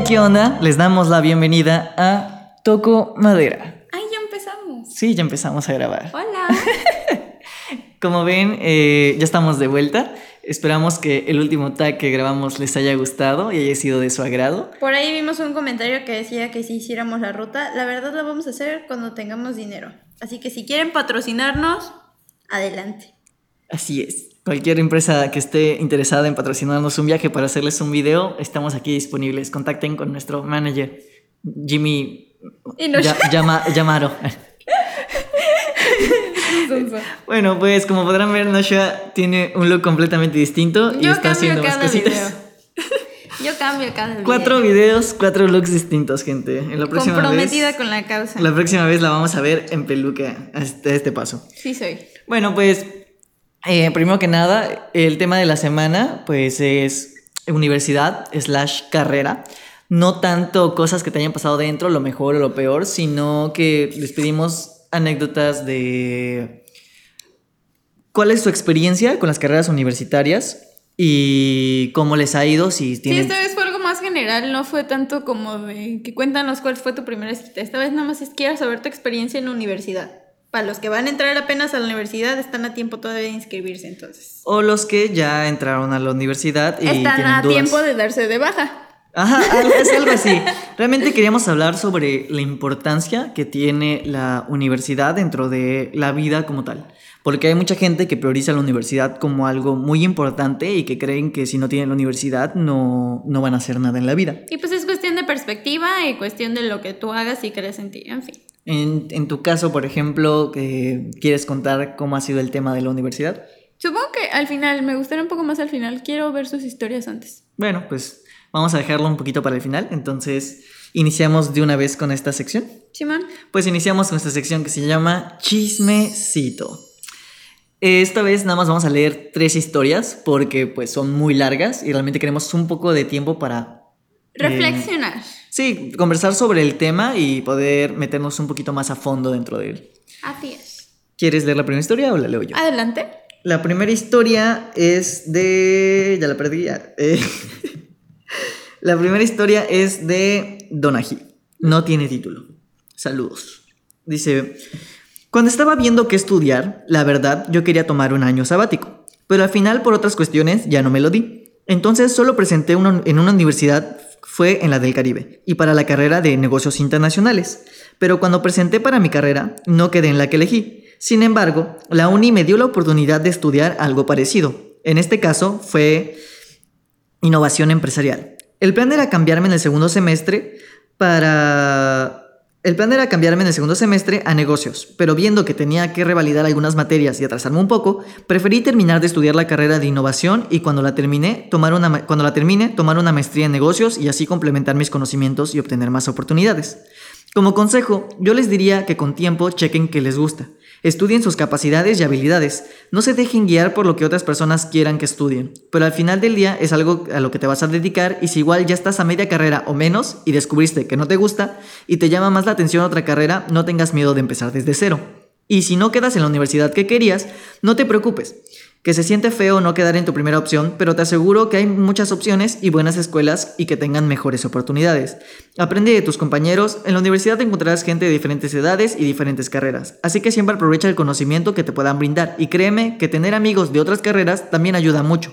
Hey, ¿qué onda? Les damos la bienvenida a Toco Madera. Ay, ya empezamos. Sí, ya empezamos a grabar. Hola. Como ven, eh, ya estamos de vuelta. Esperamos que el último tag que grabamos les haya gustado y haya sido de su agrado. Por ahí vimos un comentario que decía que si hiciéramos la ruta, la verdad la vamos a hacer cuando tengamos dinero. Así que si quieren patrocinarnos, adelante. Así es. Cualquier empresa que esté interesada en patrocinarnos un viaje para hacerles un video, estamos aquí disponibles. Contacten con nuestro manager, Jimmy Y no- Ya- llama- Yamaro. Bueno, pues como podrán ver, Noshua tiene un look completamente distinto y Yo está haciendo más cositas. video. Yo cambio cada video. Cuatro videos, cuatro looks distintos, gente. En la próxima Comprometida vez, con la causa. la próxima vez la vamos a ver en peluca a este, a este paso. Sí soy. Bueno, pues eh, primero que nada, el tema de la semana, pues es universidad slash carrera. No tanto cosas que te hayan pasado dentro, lo mejor o lo peor, sino que les pedimos anécdotas de cuál es su experiencia con las carreras universitarias y cómo les ha ido, si Sí, tienen... esta vez fue algo más general, no fue tanto como de que cuéntanos cuál fue tu primera cita. Esta vez nada más es quiero saber tu experiencia en la universidad. Para los que van a entrar apenas a la universidad, están a tiempo todavía de inscribirse, entonces. O los que ya entraron a la universidad y Están tienen a dudas. tiempo de darse de baja. Ajá, es algo así. Realmente queríamos hablar sobre la importancia que tiene la universidad dentro de la vida como tal. Porque hay mucha gente que prioriza la universidad como algo muy importante y que creen que si no tienen la universidad no, no van a hacer nada en la vida. Y pues es cuestión de perspectiva y cuestión de lo que tú hagas y crees en ti, en fin. En, en tu caso, por ejemplo, ¿quieres contar cómo ha sido el tema de la universidad? Supongo que al final, me gustaría un poco más al final, quiero ver sus historias antes. Bueno, pues vamos a dejarlo un poquito para el final. Entonces, iniciamos de una vez con esta sección. Simón, Pues iniciamos con esta sección que se llama Chismecito. Esta vez nada más vamos a leer tres historias porque pues son muy largas y realmente queremos un poco de tiempo para... eh, reflexionar. Sí, conversar sobre el tema y poder meternos un poquito más a fondo dentro de él. Así es. ¿Quieres leer la primera historia o la leo yo? Adelante. La primera historia es de... Ya la perdí. ya. Eh, la primera historia es de Donají. No tiene título. Saludos. Dice, cuando estaba viendo qué estudiar, la verdad yo quería tomar un año sabático, pero al final por otras cuestiones ya no me lo di. Entonces solo presenté una- en una universidad, fue en la del Caribe, y para la carrera de negocios internacionales. Pero cuando presenté para mi carrera, no quedé en la que elegí. Sin embargo, la uni me dio la oportunidad de estudiar algo parecido. En este caso fue innovación empresarial. El plan era cambiarme en el segundo semestre para... El plan era cambiarme en el segundo semestre a negocios, pero viendo que tenía que revalidar algunas materias y atrasarme un poco, preferí terminar de estudiar la carrera de innovación y cuando la terminé, tomar una cuando la termine, tomar una maestría en negocios y así complementar mis conocimientos y obtener más oportunidades. Como consejo, yo les diría que con tiempo chequen qué les gusta. Estudien sus capacidades y habilidades. No se dejen guiar por lo que otras personas quieran que estudien. Pero al final del día es algo a lo que te vas a dedicar y si igual ya estás a media carrera o menos y descubriste que no te gusta y te llama más la atención otra carrera, no tengas miedo de empezar desde cero. Y si no quedas en la universidad que querías, no te preocupes. Que se siente feo no quedar en tu primera opción, pero te aseguro que hay muchas opciones y buenas escuelas y que tengan mejores oportunidades. Aprende de tus compañeros, en la universidad encontrarás gente de diferentes edades y diferentes carreras, así que siempre aprovecha el conocimiento que te puedan brindar y créeme que tener amigos de otras carreras también ayuda mucho.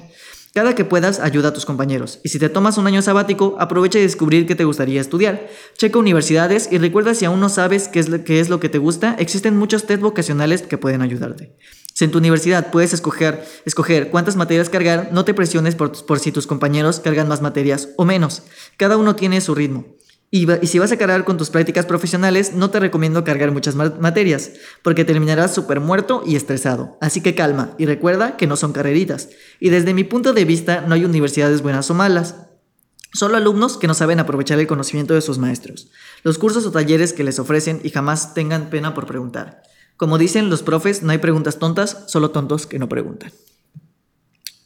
Cada que puedas, ayuda a tus compañeros. Y si te tomas un año sabático, aprovecha de descubrir qué te gustaría estudiar. Checa universidades y recuerda si aún no sabes qué es, lo, qué es lo que te gusta, existen muchos test vocacionales que pueden ayudarte. Si en tu universidad puedes escoger, escoger cuántas materias cargar, no te presiones por, por si tus compañeros cargan más materias o menos. Cada uno tiene su ritmo. Y, y si vas a cargar con tus prácticas profesionales, no te recomiendo cargar muchas ma- materias, porque terminarás súper muerto y estresado. Así que calma y recuerda que no son carreritas. Y desde mi punto de vista, no hay universidades buenas o malas. Solo alumnos que no saben aprovechar el conocimiento de sus maestros. Los cursos o talleres que les ofrecen y jamás tengan pena por preguntar. Como dicen los profes, no hay preguntas tontas, solo tontos que no preguntan.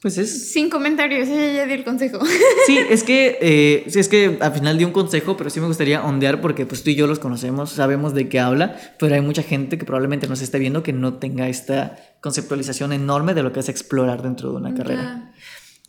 Pues es Sin comentarios, ella ya dio el consejo. Sí, es que, eh, sí, es que al final di un consejo, pero sí me gustaría ondear porque pues tú y yo los conocemos, sabemos de qué habla, pero hay mucha gente que probablemente nos esté viendo que no tenga esta conceptualización enorme de lo que es explorar dentro de una carrera.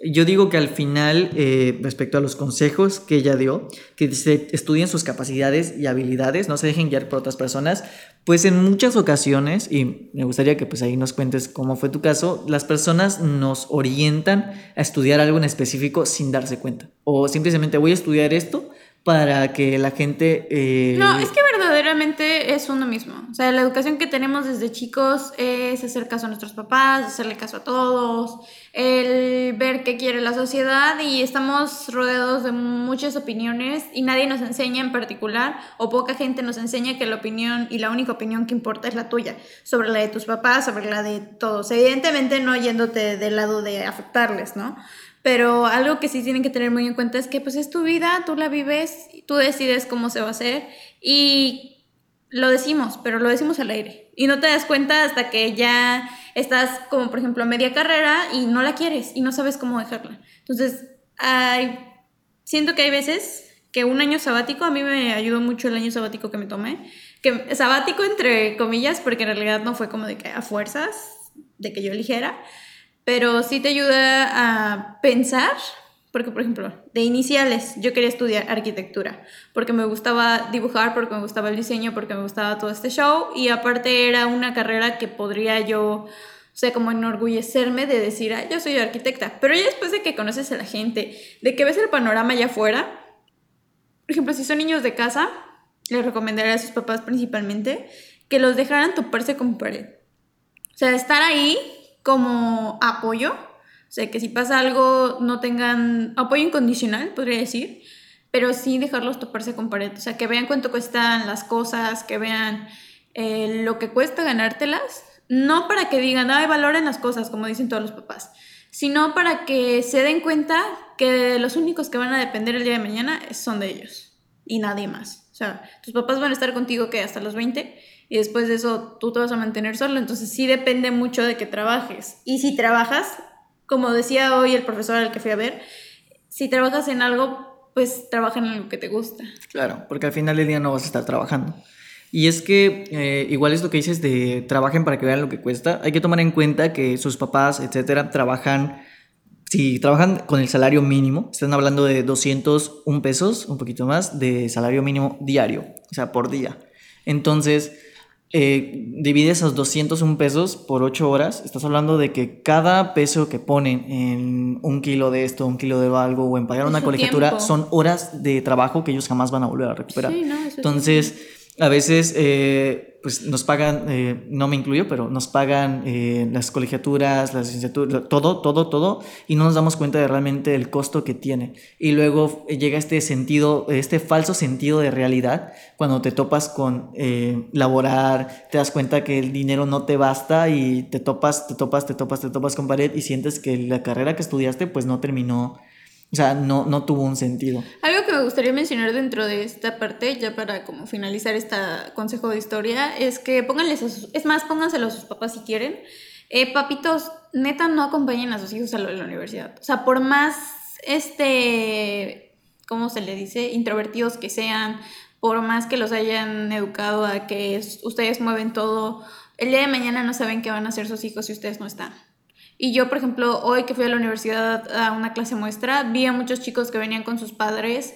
Yo digo que al final, eh, respecto a los consejos que ella dio, que se estudien sus capacidades y habilidades, no se dejen guiar por otras personas, pues en muchas ocasiones, y me gustaría que pues ahí nos cuentes cómo fue tu caso, las personas nos orientan a estudiar algo en específico sin darse cuenta. O simplemente voy a estudiar esto para que la gente... eh, No, es que verdaderamente es uno mismo. O sea, la educación que tenemos desde chicos es hacer caso a nuestros papás, hacerle caso a todos, el ver qué quiere la sociedad y estamos rodeados de muchas opiniones y nadie nos enseña en particular o poca gente nos enseña que la opinión y la única opinión que importa es la tuya, sobre la de tus papás, sobre la de todos. Evidentemente no yéndote del lado de afectarles, ¿no? Pero algo que sí tienen que tener muy en cuenta es que pues es tu vida, tú la vives, tú decides cómo se va a hacer y lo decimos, pero lo decimos al aire. Y no te das cuenta hasta que ya estás como por ejemplo a media carrera y no la quieres y no sabes cómo dejarla. Entonces, hay, siento que hay veces que un año sabático, a mí me ayudó mucho el año sabático que me tomé, que sabático entre comillas, porque en realidad no fue como de que a fuerzas, de que yo eligiera, pero sí te ayuda a pensar, porque por ejemplo, de iniciales yo quería estudiar arquitectura, porque me gustaba dibujar, porque me gustaba el diseño, porque me gustaba todo este show, y aparte era una carrera que podría yo, o sea, como enorgullecerme de decir, ah, yo soy arquitecta, pero ya después de que conoces a la gente, de que ves el panorama allá afuera, por ejemplo, si son niños de casa, les recomendaría a sus papás principalmente que los dejaran toparse con pared. O sea, estar ahí como apoyo. O sea, que si pasa algo no tengan apoyo incondicional, podría decir, pero sí dejarlos toparse con pared. O sea, que vean cuánto cuestan las cosas, que vean eh, lo que cuesta ganártelas. No para que digan, ay, valoren las cosas, como dicen todos los papás, sino para que se den cuenta que los únicos que van a depender el día de mañana son de ellos y nadie más. O sea, tus papás van a estar contigo que hasta los 20 y después de eso tú te vas a mantener solo, entonces sí depende mucho de que trabajes. Y si trabajas, como decía hoy el profesor al que fui a ver, si trabajas en algo, pues trabaja en algo que te gusta. Claro, porque al final del día no vas a estar trabajando. Y es que eh, igual es lo que dices de trabajen para que vean lo que cuesta. Hay que tomar en cuenta que sus papás, etcétera, trabajan, si trabajan con el salario mínimo, están hablando de 201 pesos, un poquito más, de salario mínimo diario, o sea, por día. Entonces, eh, divide esos 201 pesos por 8 horas, estás hablando de que cada peso que ponen en un kilo de esto, un kilo de algo o en pagar una colegiatura tiempo. son horas de trabajo que ellos jamás van a volver a recuperar. Sí, no, eso es Entonces, a veces eh, pues nos pagan, eh, no me incluyo, pero nos pagan eh, las colegiaturas, las licenciaturas, todo, todo, todo, y no nos damos cuenta de realmente el costo que tiene. Y luego llega este sentido, este falso sentido de realidad, cuando te topas con laborar, te das cuenta que el dinero no te basta y te topas, te topas, te topas, te topas con pared y sientes que la carrera que estudiaste pues no terminó, o sea, no, no tuvo un sentido. Algo que me gustaría mencionar dentro de esta parte, ya para como finalizar este consejo de historia, es que pónganles a sus, es más, pónganselo a sus papás si quieren. Eh, papitos, neta, no acompañen a sus hijos a la universidad. O sea, por más, este, ¿cómo se le dice? Introvertidos que sean, por más que los hayan educado a que es- ustedes mueven todo, el día de mañana no saben qué van a hacer sus hijos si ustedes no están. Y yo, por ejemplo, hoy que fui a la universidad a una clase muestra, vi a muchos chicos que venían con sus padres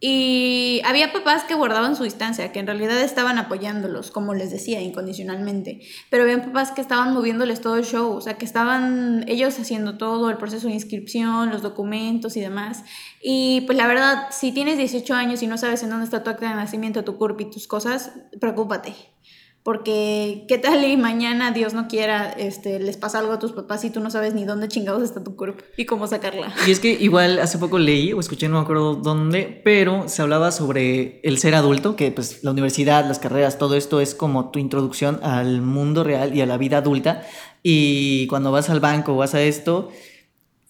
y había papás que guardaban su distancia, que en realidad estaban apoyándolos, como les decía, incondicionalmente. Pero había papás que estaban moviéndoles todo el show, o sea, que estaban ellos haciendo todo, el proceso de inscripción, los documentos y demás. Y pues la verdad, si tienes 18 años y no sabes en dónde está tu acta de nacimiento, tu CURP y tus cosas, preocúpate. Porque qué tal y mañana, Dios no quiera, este, les pasa algo a tus papás y tú no sabes ni dónde chingados está tu CURP y cómo sacarla. Y es que igual hace poco leí o escuché, no me acuerdo dónde, pero se hablaba sobre el ser adulto, que pues la universidad, las carreras, todo esto es como tu introducción al mundo real y a la vida adulta. Y cuando vas al banco vas a esto,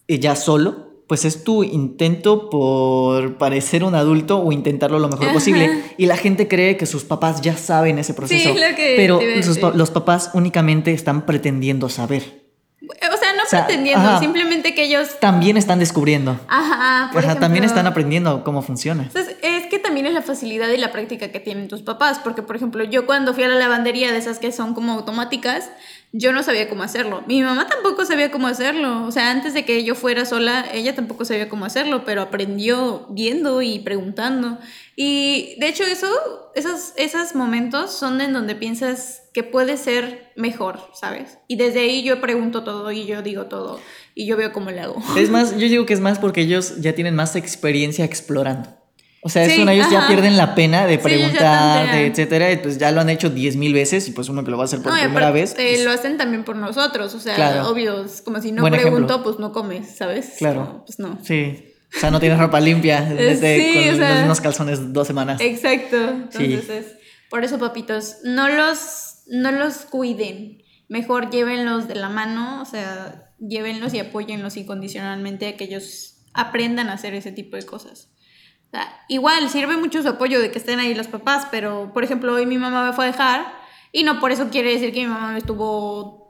eh, ya solo, pues es tu intento por parecer un adulto o intentarlo lo mejor Ajá. posible. Y la gente cree que sus papás ya saben ese proceso. es lo que pero sus pa- los papás únicamente están pretendiendo saber. O sea, no O sea, pretendiendo, ajá. simplemente que ellos... También están descubriendo. Ajá, por Ajá, también están aprendiendo cómo funciona. Entonces, es que también es la facilidad y la práctica que tienen tus papás, porque por ejemplo, yo cuando fui a la lavandería de esas que son como automáticas, yo no sabía cómo hacerlo. Mi mamá tampoco sabía cómo hacerlo. O sea, antes de que yo fuera sola, ella tampoco sabía cómo hacerlo, pero aprendió viendo y preguntando. Y de hecho eso, esos, esos momentos son en donde piensas que puede ser mejor, ¿sabes? Y desde ahí yo pregunto todo y yo digo todo y yo veo cómo le hago. Es más, yo digo que es más porque ellos ya tienen más experiencia explorando. O sea, es Sí, una, ellos ya pierden la pena de Sí, preguntar, de tantean. etcétera, y pues ya lo han hecho diez mil veces y pues uno que lo va a hacer por No, primera vez. eh, pues, lo hacen también por nosotros, o sea, Claro. obvio, es como si no Buen pregunto, ejemplo. pues no comes, ¿sabes? Claro. Como, pues no. Sí. O sea, no tienes ropa limpia desde Sí, con o sea- los mismos calzones dos semanas. Exacto. Sí. Entonces, es- por eso, papitos, no los, no los cuiden. Mejor llévenlos de la mano, o sea, llévenlos y apóyenlos incondicionalmente a que ellos aprendan a hacer ese tipo de cosas. Igual sirve mucho su apoyo de que estén ahí los papás, pero por ejemplo, hoy mi mamá me fue a dejar y no por eso quiere decir que mi mamá me estuvo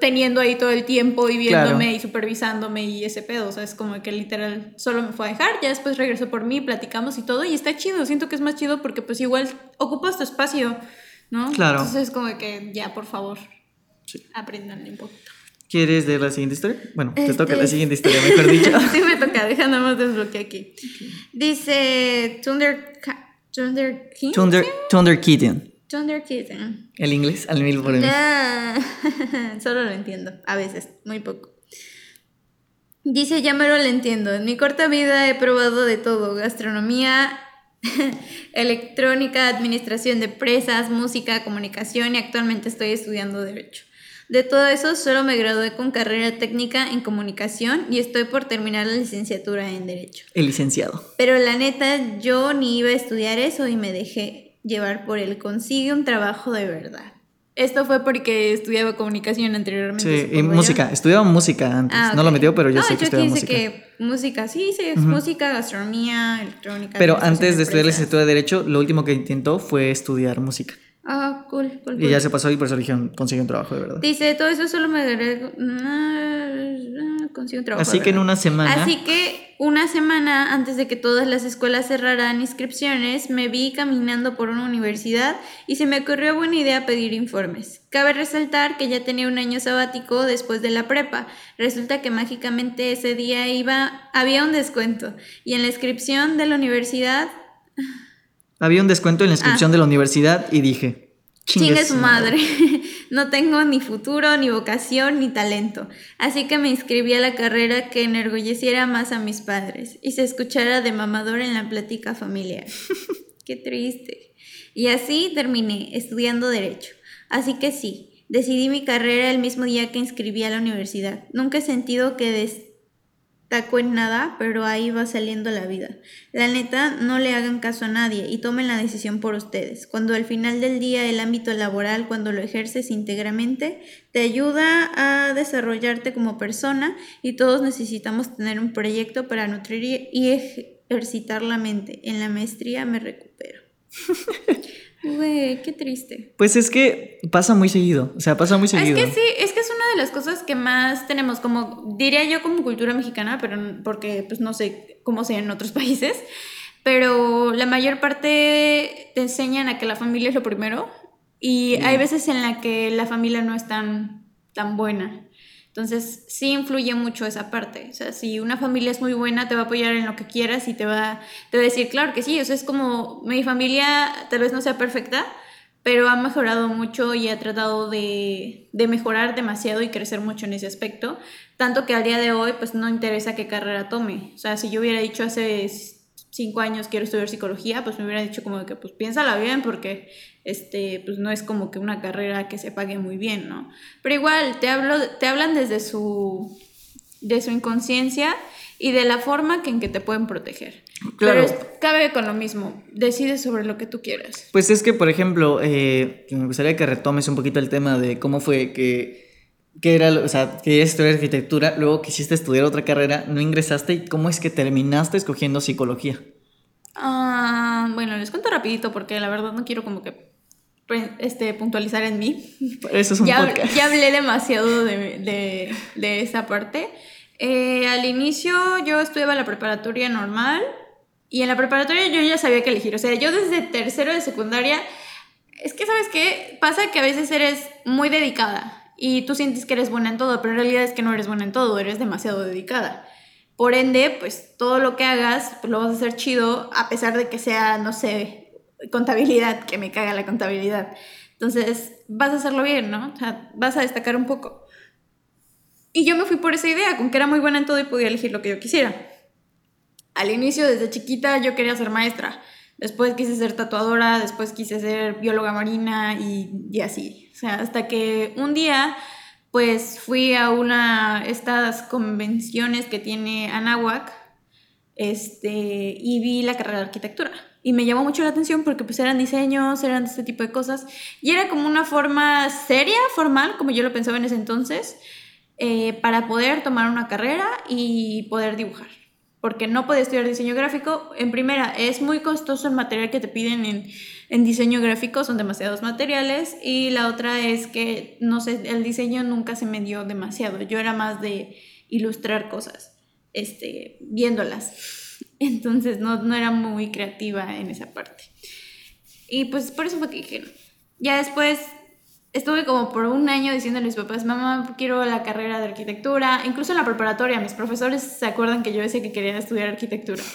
teniendo ahí todo el tiempo y viéndome Claro. y supervisándome y ese pedo, o sea, es como que literal solo me fue a dejar, ya después regresó por mí, platicamos y todo y está chido, siento que es más chido porque pues igual ocupas tu espacio, ¿no? Claro. Entonces es como que ya, por favor, Sí. aprendan un poquito. ¿Quieres leer la siguiente historia? Bueno, te Este- toca la siguiente historia, mejor dicho. sí me toca, deja nada más desbloquear aquí. Dice Thunder... Thunder King? Thunder, Thunder Kitten. Thunder Kitten. El inglés al mil por mil. Ah, Solo lo entiendo, a veces, muy poco. Dice, ya me lo entiendo. En mi corta vida he probado de todo, gastronomía, electrónica, administración de empresas, música, comunicación y actualmente estoy estudiando derecho. De todo eso, solo me gradué con carrera técnica en comunicación y estoy por terminar la licenciatura en derecho. El licenciado. Pero la neta, yo ni iba a estudiar eso y me dejé llevar por él. Consigue un trabajo de verdad. Esto fue porque estudiaba comunicación anteriormente. Sí, y yo. música. Estudiaba música antes. Ah, No lo metió, pero yo No, sé que aquí estudiaba música. que música, sí, sí, es música, gastronomía, electrónica. Pero antes de estudiar la licenciatura de Derecho, lo último que intentó fue estudiar música. Ah, cool, cool, Y ya se pasó y por eso consiguió un trabajo de verdad. Dice, todo eso solo me consigo un trabajo. Así de que en una semana. Así que una semana antes de que todas las escuelas cerraran inscripciones, me vi caminando por una universidad y se me ocurrió buena idea pedir informes. Cabe resaltar que ya tenía un año sabático después de la prepa. Resulta que mágicamente ese día iba había un descuento y en la inscripción de la universidad Había un descuento en la inscripción de la universidad y dije, Chingue su madre. No tengo ni futuro, ni vocación, ni talento. Así que me inscribí a la carrera que enorgulleciera más a mis padres y se escuchara de mamador en la plática familiar. Qué triste. Y así terminé estudiando Derecho. Así que sí, decidí mi carrera el mismo día que inscribí a la universidad. Nunca he sentido que destaco en nada, pero ahí va saliendo la vida. La neta, no le hagan caso a nadie y tomen la decisión por ustedes. Cuando al final del día el ámbito laboral, cuando lo ejerces íntegramente, te ayuda a desarrollarte como persona y todos necesitamos tener un proyecto para nutrir y ejercitar la mente. En la maestría me recupero. Güey, qué triste. Pues es que pasa muy seguido. O sea, pasa muy Es seguido. que sí, es que es de las cosas que más tenemos, como diría yo como cultura mexicana, pero porque pues no sé cómo sea en otros países, pero la mayor parte te enseñan a que la familia es lo primero y hay veces en la que la familia no es tan, tan buena. Entonces sí influye mucho esa parte. O sea, si una familia es muy buena, te va a apoyar en lo que quieras y te va, te va a decir, claro que sí. O sea, es como mi familia tal vez no sea perfecta, pero ha mejorado mucho y ha tratado de, de mejorar demasiado y crecer mucho en ese aspecto. Tanto que al día de hoy, pues no interesa qué carrera tome. O sea, si yo hubiera dicho hace cinco años quiero estudiar psicología, pues me hubiera dicho como que pues piénsala bien porque este pues no es como que una carrera que se pague muy bien, ¿no? Pero igual te hablo te hablan desde su de su inconsciencia y de la forma en que te pueden proteger. Claro. Pero es- cabe con lo mismo, decides sobre lo que tú quieras. Pues es que, por ejemplo, eh, me gustaría que retomes un poquito el tema de cómo fue que, que era, lo- o sea, querías estudiar arquitectura, luego quisiste estudiar otra carrera, no ingresaste y cómo es que terminaste escogiendo psicología. Ah, bueno, les cuento rapidito porque la verdad no quiero como que pre- este, puntualizar en mí. Eso es un ya, podcast. ya hablé demasiado de, de- de esa parte. Eh, al inicio yo estudiaba la preparatoria normal Y en la preparatoria yo ya sabía que elegir. O sea, yo desde tercero de secundaria, es que sabes qué, pasa que a veces eres muy dedicada y tú sientes que eres buena en todo, pero en realidad es que no eres buena en todo, eres demasiado dedicada. Por ende, pues todo lo que hagas pues, lo vas a hacer chido, a pesar de que sea, no sé, contabilidad, que me caga la contabilidad. Entonces, vas a hacerlo bien, ¿no? O sea, vas a destacar un poco. Y yo me fui por esa idea, con que era muy buena en todo y podía elegir lo que yo quisiera. Al inicio, desde chiquita, yo quería ser maestra. Después quise ser tatuadora, después quise ser bióloga marina y, y así. O sea, hasta que un día pues fui a una estas convenciones que tiene Anáhuac este, y vi la carrera de arquitectura. Y me llamó mucho la atención porque pues eran diseños, eran este tipo de cosas. Y era como una forma seria, formal, como yo lo pensaba en ese entonces, eh, para poder tomar una carrera y poder dibujar porque no podía estudiar diseño gráfico. En primera, es muy costoso el material que te piden en, en, diseño gráfico, son demasiados materiales. Y la otra es que, no sé, el diseño nunca se me dio demasiado. Yo era más de ilustrar cosas, este, viéndolas. Entonces no, no era muy creativa en esa parte. Y pues por eso fue que dije. Ya después estuve como por un año diciéndole a mis papás, mamá, quiero la carrera de arquitectura. Incluso en la preparatoria, mis profesores se acuerdan que yo decía que quería estudiar arquitectura.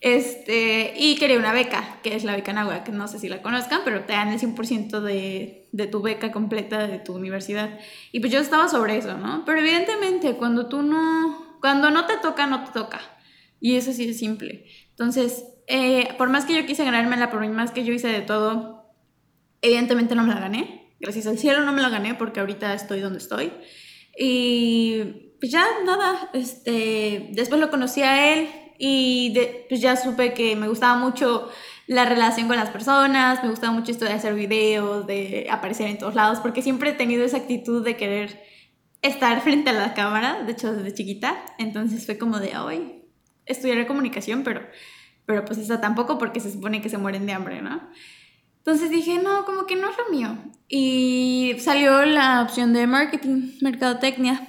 Este, y quería una beca, que es la beca Nahua, que no sé si la conozcan, pero te dan el 100% de, de tu beca completa de tu universidad. Y pues yo estaba sobre eso, ¿no? Pero evidentemente, cuando tú no, cuando no te toca, no te toca. Y eso sí es simple. Entonces, eh, por más que yo quise ganármela, por más que yo hice de todo, evidentemente no me la gané gracias al cielo no me la gané porque ahorita estoy donde estoy. Y pues ya nada, este, después lo conocí a él y pues ya supe que me gustaba mucho la relación con las personas, me gustaba mucho esto de hacer videos, de aparecer en todos lados, porque siempre he tenido esa actitud de querer estar frente a la cámara, de hecho desde chiquita, entonces fue como de, hoy estudiaré comunicación, pero, pero pues esa tampoco porque se supone que se mueren de hambre, ¿no? Entonces dije, no, como que no es lo mío. Y salió la opción de marketing, mercadotecnia,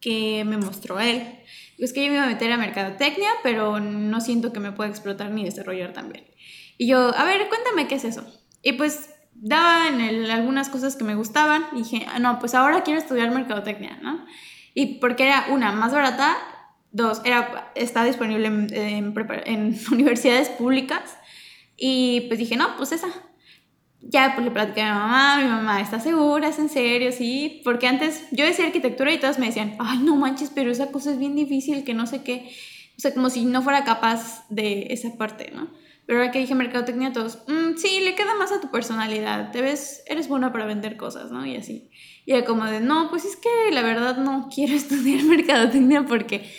que me mostró él. Es que yo me iba a meter a mercadotecnia, pero no siento que me pueda explotar ni desarrollar también. Y yo, a ver, cuéntame qué es eso. Y pues daba en él algunas cosas que me gustaban. Y dije, ah, no, pues ahora quiero estudiar mercadotecnia, ¿no? Y porque era una, más barata, dos, era, está disponible en, en, en universidades públicas. Y pues dije, no, pues esa ya pues le platicé a mi mamá, mi mamá, ¿está segura? ¿Es en serio? Sí, porque antes yo decía arquitectura y todos me decían, ay, no manches, pero esa cosa es bien difícil, que no sé qué. O sea, como si no fuera capaz de esa parte, ¿no? Pero ahora que dije mercadotecnia, todos, mm, sí, le queda más a tu personalidad, te ves, eres buena para vender cosas, ¿no? Y así. Y era como de, no, pues es que la verdad no quiero estudiar mercadotecnia porque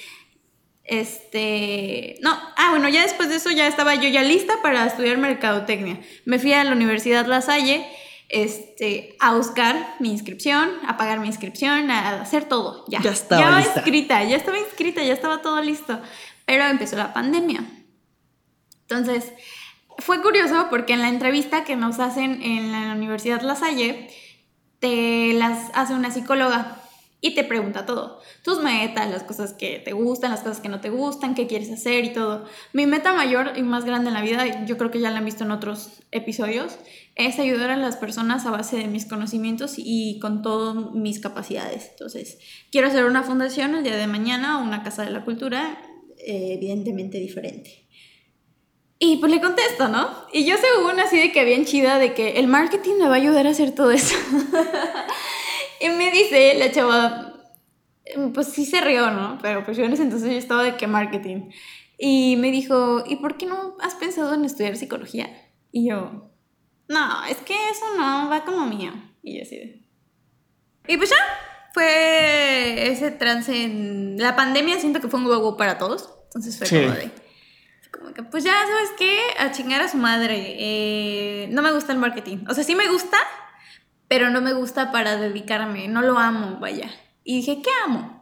este, no, ah, bueno, ya después de eso ya estaba yo ya lista para estudiar mercadotecnia. Me fui a la Universidad La Salle este, a buscar mi inscripción, a pagar mi inscripción, a hacer todo. Ya, ya estaba ya inscrita, ya estaba inscrita, ya estaba todo listo. Pero empezó la pandemia. Entonces, fue curioso porque en la entrevista que nos hacen en la Universidad La Salle, te las hace una psicóloga y te pregunta todo. Tus metas, las cosas que te gustan, las cosas que no te gustan, qué quieres hacer y todo. Mi meta mayor y más grande en la vida, yo creo que ya la han visto en otros episodios, es ayudar a las personas a base de mis conocimientos y con todas mis capacidades. Entonces, quiero hacer una fundación el día de mañana, una casa de la cultura, eh, evidentemente diferente. Y pues le contesto, ¿no? Y yo según así de que bien chida de que el marketing me va a ayudar a hacer todo eso. Y me dice la chava, pues sí se rió, ¿no? Pero pues yo en ese entonces yo estaba de qué marketing. Y me dijo, ¿y por qué no has pensado en estudiar psicología? Y yo, no, es que eso no va como mío. Y yo así de... Y pues ya, fue ese trance en... La pandemia siento que fue un huevo para todos. Entonces fue como de... Como que, pues ya, ¿sabes qué? A chingar a su madre. Eh, no me gusta el marketing. O sea, sí me gusta, pero no me gusta para dedicarme, no lo amo, vaya. Y dije, ¿qué amo?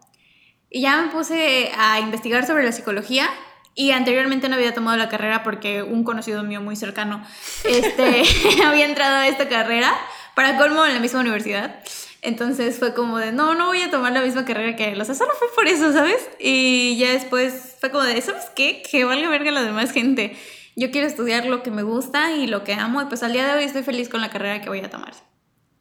Y ya me puse a investigar sobre la psicología y anteriormente no había tomado la carrera porque un conocido mío muy cercano este, había entrado a esta carrera, para colmo en la misma universidad. Entonces fue como de, no, no voy a tomar la misma carrera que él. O sea, solo fue por eso, ¿sabes? Y ya después fue como de, ¿sabes qué? Que valga verga la demás gente. Yo quiero estudiar lo que me gusta y lo que amo. Y pues al día de hoy estoy feliz con la carrera que voy a tomar.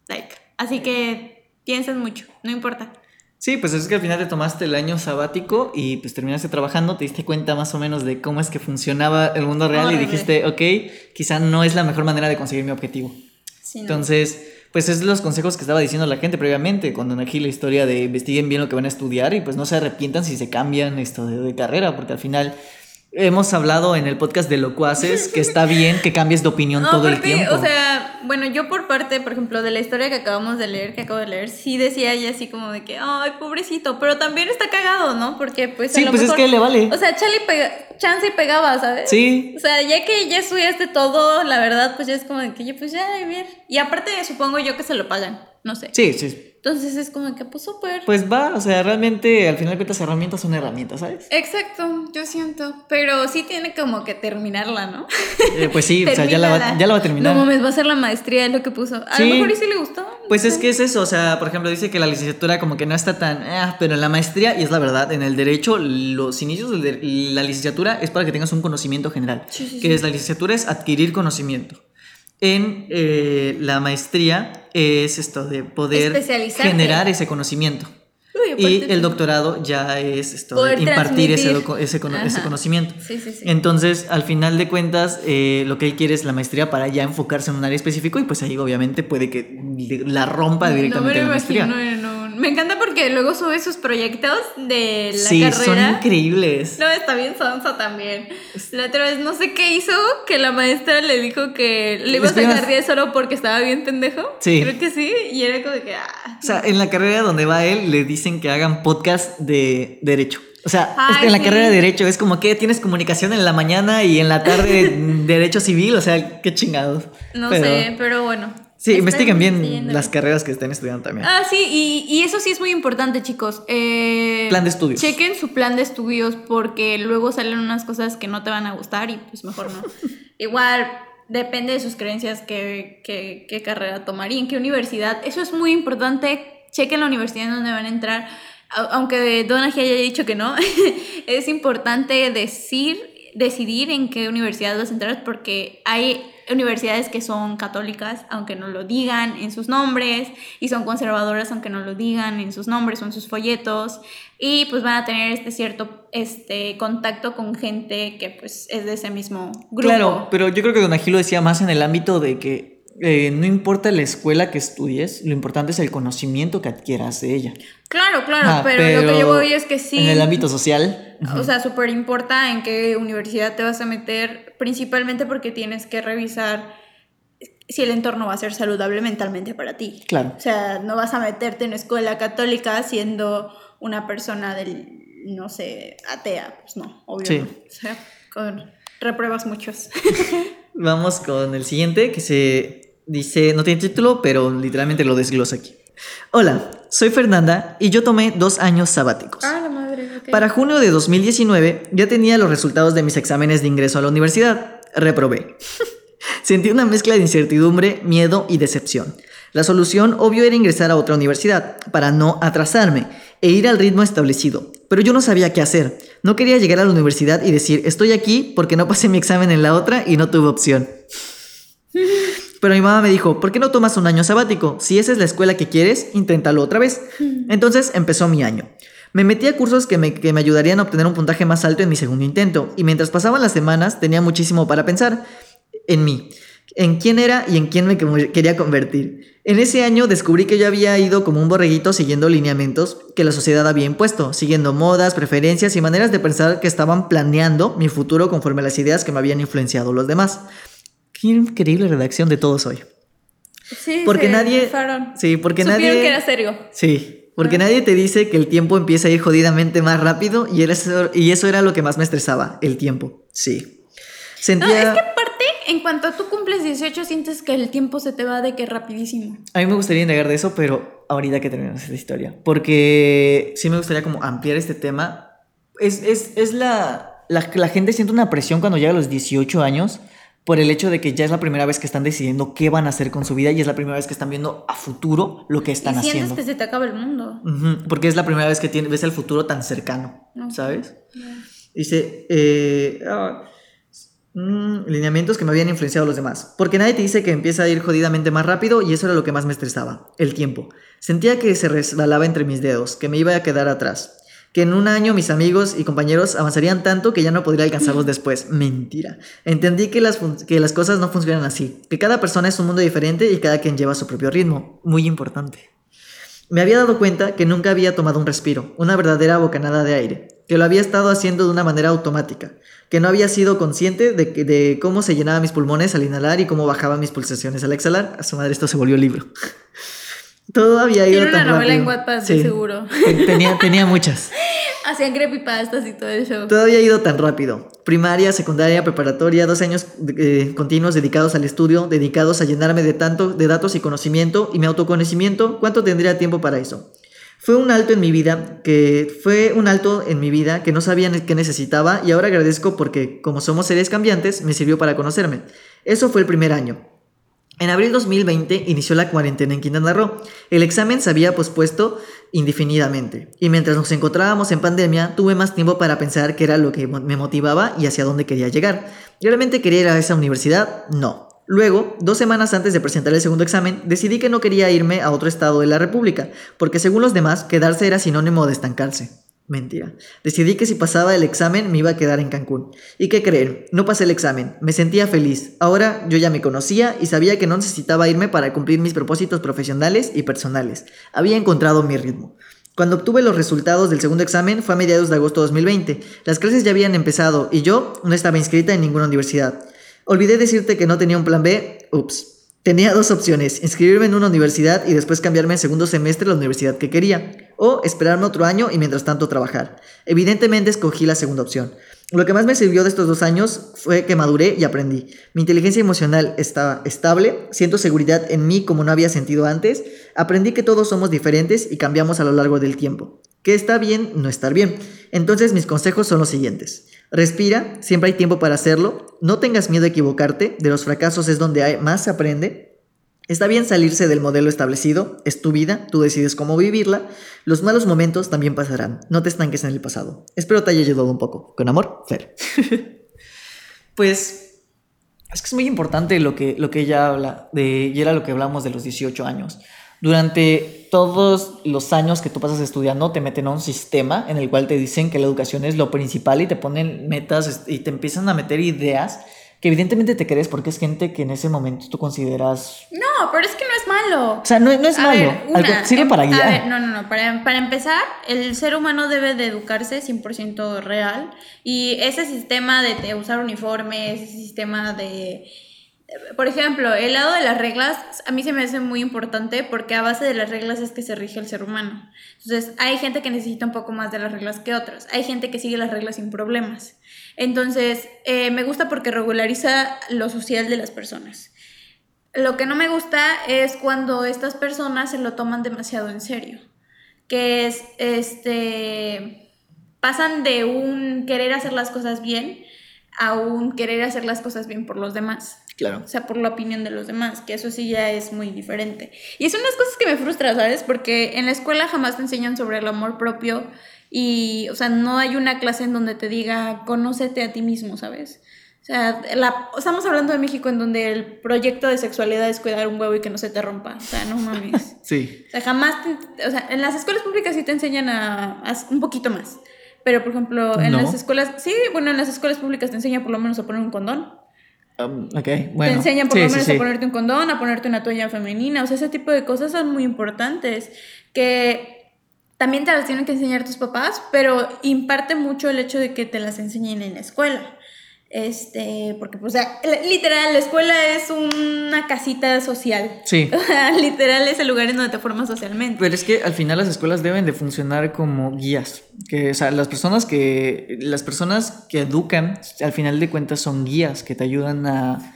Like. Así que piensen mucho, no importa. Sí, pues es que al final te tomaste el año sabático y pues terminaste trabajando, te diste cuenta más o menos de cómo es que funcionaba el mundo real y dijiste, ok, quizá no es la mejor manera de conseguir mi objetivo. Entonces, pues es los consejos que estaba diciendo la gente previamente, cuando aquí la historia de investiguen bien lo que van a estudiar y pues no se arrepientan si se cambian esto de, de carrera, porque al final hemos hablado en el podcast de locuaces que está bien que cambies de opinión todo el tiempo. O sea, bueno, yo por parte, por ejemplo, de la historia que acabamos de leer, que acabo de leer, sí decía ella así como de que, ay, pobrecito, pero también está cagado, ¿no? Porque pues... Sí, pues es que le vale. O sea, Charlie pega, chance y pegaba, ¿sabes? Sí. O sea, ya que ya estudiaste todo, la verdad, pues ya es como de que pues ya, a ver. Y aparte, supongo yo que se lo pagan, no sé. Sí, sí. Entonces es como que, pues súper. Pues va, o sea, realmente al final de cuentas herramientas son herramientas, ¿sabes? Exacto, yo siento. Pero sí tiene como que terminarla, ¿no? Eh, pues sí, o sea, ya la, va, ya la, va, a terminar. No mames, va a ser la maestría, es lo que puso. A lo mejor y sí le gustó. Pues es que es eso, o sea, por ejemplo, dice que la licenciatura como que no está tan. Ah, pero en la maestría, y es la verdad, en el derecho, los inicios de la licenciatura es para que tengas un conocimiento general. que es la licenciatura es adquirir conocimiento en eh, la maestría es esto de poder generar ese conocimiento. y el doctorado ya es esto de impartir ese, ese, conocimiento. Entonces, al final de cuentas, eh, lo que él quiere es la maestría para ya enfocarse en un área específico y pues ahí obviamente puede que la rompa directamente no la maestría. Me encanta porque luego sube sus proyectos de la sí, carrera. son increíbles. No, está bien sonso también. La otra vez no sé qué hizo, que la maestra le dijo que le iba a sacar 10 solo porque estaba bien pendejo. Sí. Creo que sí, y era como que... Ah. O sea, en la carrera donde va él le dicen que hagan podcast de derecho. O sea, en la carrera de Derecho es como que tienes comunicación en la mañana y en la tarde Derecho Civil, o sea, qué chingados. No sé, pero bueno. Sí, investiguen bien las carreras que estén estudiando también. Ah, sí, y, y eso sí es muy importante, chicos. Eh, plan de estudios. Chequen su plan de estudios porque luego salen unas cosas que no te van a gustar y pues mejor no. Igual, depende de sus creencias qué, qué, qué carrera tomar y en qué universidad. Eso es muy importante. Chequen la universidad en donde van a entrar. Aunque Donaghy haya dicho que no, es importante decir, decidir en qué universidad vas a entrar porque hay universidades que son católicas, aunque no lo digan en sus nombres, y son conservadoras, aunque no lo digan en sus nombres o en sus folletos, y pues van a tener este cierto este, contacto con gente que pues es de ese mismo grupo. Claro, pero yo creo que Don Agilo decía más en el ámbito de que eh, no importa la escuela que estudies, lo importante es el conocimiento que adquieras de ella. Claro, claro, pero, lo que yo voy es que sí. En el ámbito social. O sea, súper importa en qué universidad te vas a meter, principalmente porque tienes que revisar si el entorno va a ser saludable mentalmente para ti. Claro. O sea, no vas a meterte en una escuela católica siendo una persona del, no sé, atea. Pues no, obvio. Sí. O sea, con repruebas muchos. Vamos con el siguiente que se Dice, no tiene título, pero literalmente lo desglosa aquí. Hola, soy Fernanda y yo tomé dos años sabáticos. Ah, la madre, Para junio de 2019 ya tenía los resultados de mis exámenes de ingreso a la universidad. Reprobé. Sentí una mezcla de incertidumbre, miedo y decepción. La solución obvio era ingresar a otra universidad, para no atrasarme e ir al ritmo establecido. Pero yo no sabía qué hacer. No quería llegar a la universidad y decir, estoy aquí porque no pasé mi examen en la otra y no tuve opción. Pero mi mamá me dijo, ¿por qué no tomas un año sabático? Si esa es la escuela que quieres, inténtalo otra vez. Hmm. Entonces empezó mi año. Me metí a cursos que me, que me ayudarían a obtener un puntaje más alto en mi segundo intento, y mientras pasaban las semanas tenía muchísimo para pensar en mí, en quién era y en quién me quería convertir. En ese año descubrí que yo había ido como un borreguito siguiendo lineamientos que la sociedad había impuesto, siguiendo modas, preferencias y maneras de pensar que estaban planeando mi futuro conforme a las ideas que me habían influenciado los demás. Qué increíble redacción de todos hoy. Sí, porque nadie. Sí, porque nadie. que era serio. Sí, porque nadie te dice que el tiempo empieza a ir jodidamente más rápido y eso, y eso era lo que más me estresaba, el tiempo. Sí. Sentía... No, es que aparte, en cuanto tú cumples 18, sientes que el tiempo se te va de que rapidísimo. A mí me gustaría negar de eso, pero ahorita que terminamos esta historia. Porque sí me gustaría como ampliar este tema. Es, es, es la, la, la gente siente una presión cuando llega a los 18 años por el hecho de que ya es la primera vez que están decidiendo qué van a hacer con su vida y es la primera vez que están viendo a futuro lo que están y sientes haciendo. que se te acaba el mundo. Porque es la primera vez que tiene- ves el futuro tan cercano, No. ¿sabes? Dice, eh, ah, mm, lineamientos que me habían influenciado los demás. Porque nadie te dice que empieza a ir jodidamente más rápido y eso era lo que más me estresaba, el tiempo. Sentía que se resbalaba entre mis dedos, que me iba a quedar atrás. Que en un año mis amigos y compañeros avanzarían tanto que ya no podría alcanzarlos después. Mentira. Entendí que las, que las cosas no funcionan así. Que cada persona es un mundo diferente y cada quien lleva su propio ritmo. Muy importante. Me había dado cuenta que nunca había tomado un respiro, una verdadera bocanada de aire, que lo había estado haciendo de una manera automática, que no había sido consciente de, que- de cómo se llenaban mis pulmones al inhalar y cómo bajaban mis pulsaciones al exhalar. A su madre esto se volvió libro. Todo había ido Tiene una tan novela en. Wattpad, Sí. seguro. Tenía, tenía muchas. Hacían creepypastas y todo eso. Todo había ido tan rápido. Primaria, secundaria, preparatoria, dos años eh, continuos dedicados al estudio, dedicados a llenarme de tanto de datos y conocimiento y mi autoconocimiento. ¿Cuánto tendría tiempo para eso? Fue un alto en mi vida que fue un alto en mi vida que no sabía qué necesitaba y ahora agradezco porque como somos seres cambiantes me sirvió para conocerme. Eso fue el primer año. En abril 2020 inició la cuarentena en Quintana Roo. El examen se había pospuesto indefinidamente. Y mientras nos encontrábamos en pandemia, tuve más tiempo para pensar qué era lo que me motivaba y hacia dónde quería llegar. ¿Realmente quería ir a esa universidad? No. Luego, dos semanas antes de presentar el segundo examen, decidí que no quería irme a otro estado de la República, porque según los demás, quedarse era sinónimo de estancarse. Mentira. Decidí que si pasaba el examen me iba a quedar en Cancún. ¿Y qué creen? No pasé el examen. Me sentía feliz. Ahora yo ya me conocía y sabía que no necesitaba irme para cumplir mis propósitos profesionales y personales. Había encontrado mi ritmo. Cuando obtuve los resultados del segundo examen fue a mediados de agosto de 2020. Las clases ya habían empezado y yo no estaba inscrita en ninguna universidad. Olvidé decirte que no tenía un plan B. Ups. Tenía dos opciones, inscribirme en una universidad y después cambiarme en segundo semestre a la universidad que quería, o esperarme otro año y mientras tanto trabajar. Evidentemente escogí la segunda opción. Lo que más me sirvió de estos dos años fue que maduré y aprendí. Mi inteligencia emocional estaba estable, siento seguridad en mí como no había sentido antes, aprendí que todos somos diferentes y cambiamos a lo largo del tiempo. Que está bien no estar bien. Entonces mis consejos son los siguientes. Respira, siempre hay tiempo para hacerlo. No tengas miedo a equivocarte, de los fracasos es donde hay- más se aprende. Está bien salirse del modelo establecido, es tu vida, tú decides cómo vivirla. Los malos momentos también pasarán, no te estanques en el pasado. Espero te haya ayudado un poco. Con amor, Fer. pues es que es muy importante lo que, lo que ella habla, de, y era lo que hablamos de los 18 años. Durante todos los años que tú pasas estudiando, te meten a un sistema en el cual te dicen que la educación es lo principal y te ponen metas y te empiezan a meter ideas que evidentemente te crees porque es gente que en ese momento tú consideras... No, pero es que no es malo. O sea, no, no es A malo, ver, algo- sirve em- para A guiar. ver, no, no, no. Para, para empezar, el ser humano debe de educarse 100% real. Y ese sistema de, de usar uniformes, ese sistema de... Por ejemplo, el lado de las reglas a mí se me hace muy importante porque a base de las reglas es que se rige el ser humano. Entonces, hay gente que necesita un poco más de las reglas que otras. Hay gente que sigue las reglas sin problemas. Entonces, eh, me gusta porque regulariza lo social de las personas. Lo que no me gusta es cuando estas personas se lo toman demasiado en serio. Que es, este, pasan de un querer hacer las cosas bien a un querer hacer las cosas bien por los demás. Claro. O sea, por la opinión de los demás, que eso sí ya es muy diferente. Y es unas cosas que me frustran, ¿sabes? Porque en la escuela jamás te enseñan sobre el amor propio y, o sea, no hay una clase en donde te diga, conócete a ti mismo, ¿sabes? O sea, la- estamos hablando de México en donde el proyecto de sexualidad es cuidar un huevo y que no se te rompa. O sea, no mames. Sí. O sea, jamás, te- o sea, en las escuelas públicas sí te enseñan a, a un poquito más. Pero, por ejemplo, en No. las escuelas, sí, bueno, en las escuelas públicas te enseñan por lo menos a poner un condón. Um, bueno. Te enseñan por Sí, lo sí, menos sí. a ponerte un condón, a ponerte una toalla femenina. O sea, ese tipo de cosas son muy importantes. Que también te las tienen que enseñar tus papás, pero imparte mucho el hecho de que te las enseñen en la escuela. Este, porque, pues, o sea, literal, la escuela es una casita social. Sí. O sea, literal es el lugar en donde te formas socialmente. Pero es que al final las escuelas deben de funcionar como guías. Que, o sea, las personas que. Las personas que educan, al final de cuentas, son guías que te ayudan a.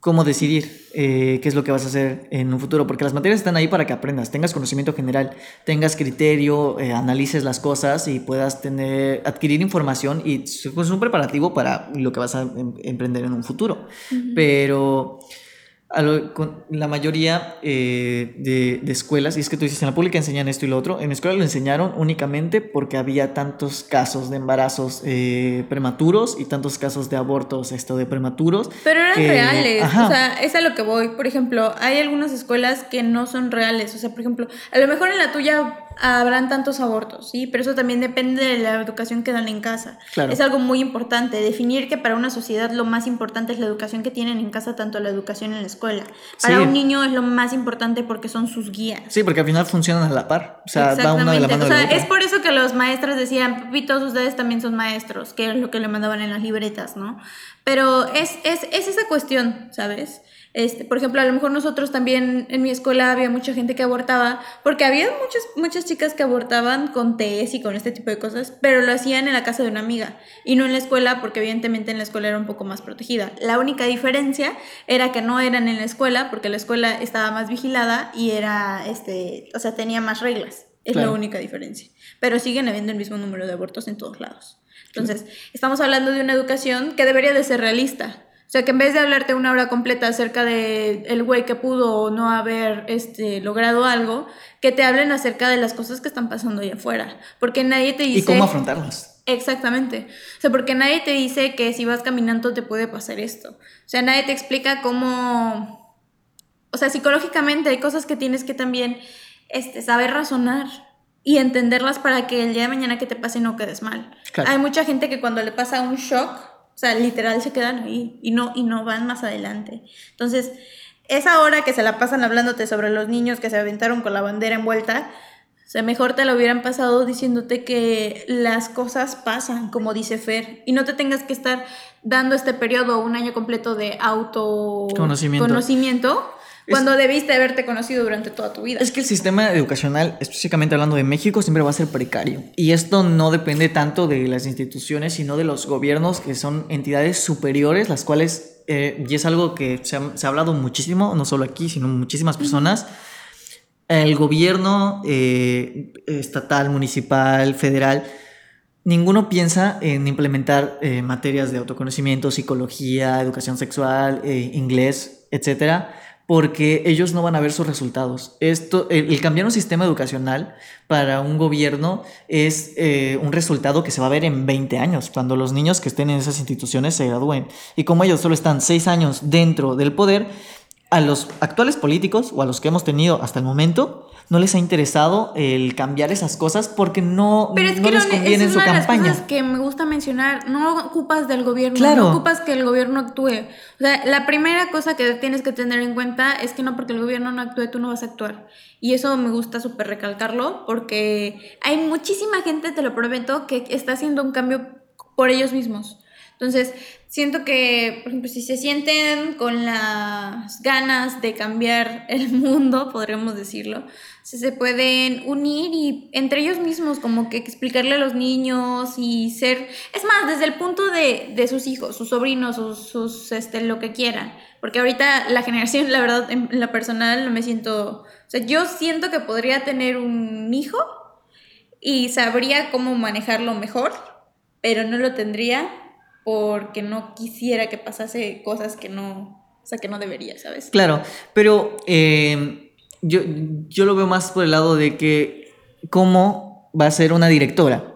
cómo decidir eh, qué es lo que vas a hacer en un futuro, porque las materias están ahí para que aprendas, tengas conocimiento general, tengas criterio, eh, analices las cosas y puedas tener, adquirir información y es un preparativo para lo que vas a em- emprender en un futuro. Pero a lo- con la mayoría eh, de, de escuelas, y es que tú dices, en la pública enseñan esto y lo otro, en mi escuela lo enseñaron únicamente porque había tantos casos de embarazos eh, prematuros y tantos casos de abortos esto de prematuros. Pero eran que- reales, Ajá. o sea, es a lo que voy. Por ejemplo, hay algunas escuelas que no son reales, o sea, por ejemplo, a lo mejor en la tuya habrán tantos abortos, ¿sí? Pero eso también depende de la educación que dan en casa. Claro. Es algo muy importante, definir que para una sociedad lo más importante es la educación que tienen en casa, tanto la educación en la escuela. Para Sí. un niño es lo más importante porque son sus guías. Sí, porque al final funcionan a la par. O sea, va una de la mano o de la sea, otra. es por eso que los maestros decían, papitos, ustedes también son maestros, que es lo que le mandaban en las libretas, ¿no? Pero es, es, es esa cuestión, ¿sabes? Este, por ejemplo, a lo mejor nosotros también en mi escuela había mucha gente que abortaba, porque había muchas, muchas chicas que abortaban con test y con este tipo de cosas, pero lo hacían en la casa de una amiga y no en la escuela, porque evidentemente en la escuela era un poco más protegida. La única diferencia era que no eran en la escuela, porque la escuela estaba más vigilada y era, este, o sea, tenía más reglas. Es Claro. la única diferencia. Pero siguen habiendo el mismo número de abortos en todos lados. Entonces, estamos hablando de una educación que debería de ser realista. O sea, que en vez de hablarte una hora completa acerca de el güey que pudo o no haber este, logrado algo, que te hablen acerca de las cosas que están pasando allá afuera. Porque nadie te dice... y cómo afrontarlas. Exactamente. O sea, porque nadie te dice que si vas caminando te puede pasar esto. O sea, nadie te explica cómo... O sea, psicológicamente hay cosas que tienes que también este, saber razonar y entenderlas para que el día de mañana que te pase no quedes mal. Claro. Hay mucha gente que cuando le pasa un shock, o sea, literal se quedan ahí y no, y no van más adelante. Entonces, esa hora que se la pasan hablándote sobre los niños que se aventaron con la bandera envuelta, o sea, mejor te lo hubieran pasado diciéndote que las cosas pasan, como dice Fer, y no te tengas que estar dando este periodo, un año completo de Conocimiento. Autoconocimiento, Es- cuando debiste haberte conocido durante toda tu vida. Es que el sistema educacional, específicamente hablando de México, siempre va a ser precario. Y esto no depende tanto de las instituciones, sino de los gobiernos, que son entidades superiores, las cuales, eh, y es algo que se ha, se ha hablado muchísimo, no solo aquí, sino muchísimas personas, el gobierno eh, estatal, municipal, federal, ninguno piensa en implementar eh, materias de autoconocimiento, psicología, educación sexual, eh, inglés, etcétera, porque ellos no van a ver sus resultados. Esto, el, el cambiar un sistema educacional para un gobierno es eh, un resultado que se va a ver en 20 años, cuando los niños que estén en esas instituciones se gradúen. Y como ellos solo están 6 años dentro del poder, a los actuales políticos o a los que hemos tenido hasta el momento, no les ha interesado el cambiar esas cosas porque no, Pero es no que les conviene en su de las campaña. cosas que me gusta mencionar. No ocupas del gobierno, Claro. no ocupas que el gobierno actúe. O sea, la primera cosa que tienes que tener en cuenta es que no porque el gobierno no actúe, tú no vas a actuar. Y eso me gusta súper recalcarlo porque hay muchísima gente, te lo prometo, que está haciendo un cambio por ellos mismos. Entonces, siento que, por ejemplo, si se sienten con las ganas de cambiar el mundo, podríamos decirlo, se, se pueden unir y entre ellos mismos como que explicarle a los niños y ser, es más, desde el punto de, de sus hijos, sus sobrinos, sus, sus, este, lo que quieran. Porque ahorita la generación, la verdad, en la personal no me siento, o sea, yo siento que podría tener un hijo y sabría cómo manejarlo mejor, pero no lo tendría porque no quisiera que pasase cosas que no, o sea, que no debería, ¿sabes? Claro, pero eh, yo, yo lo veo más por el lado de que cómo va a ser una directora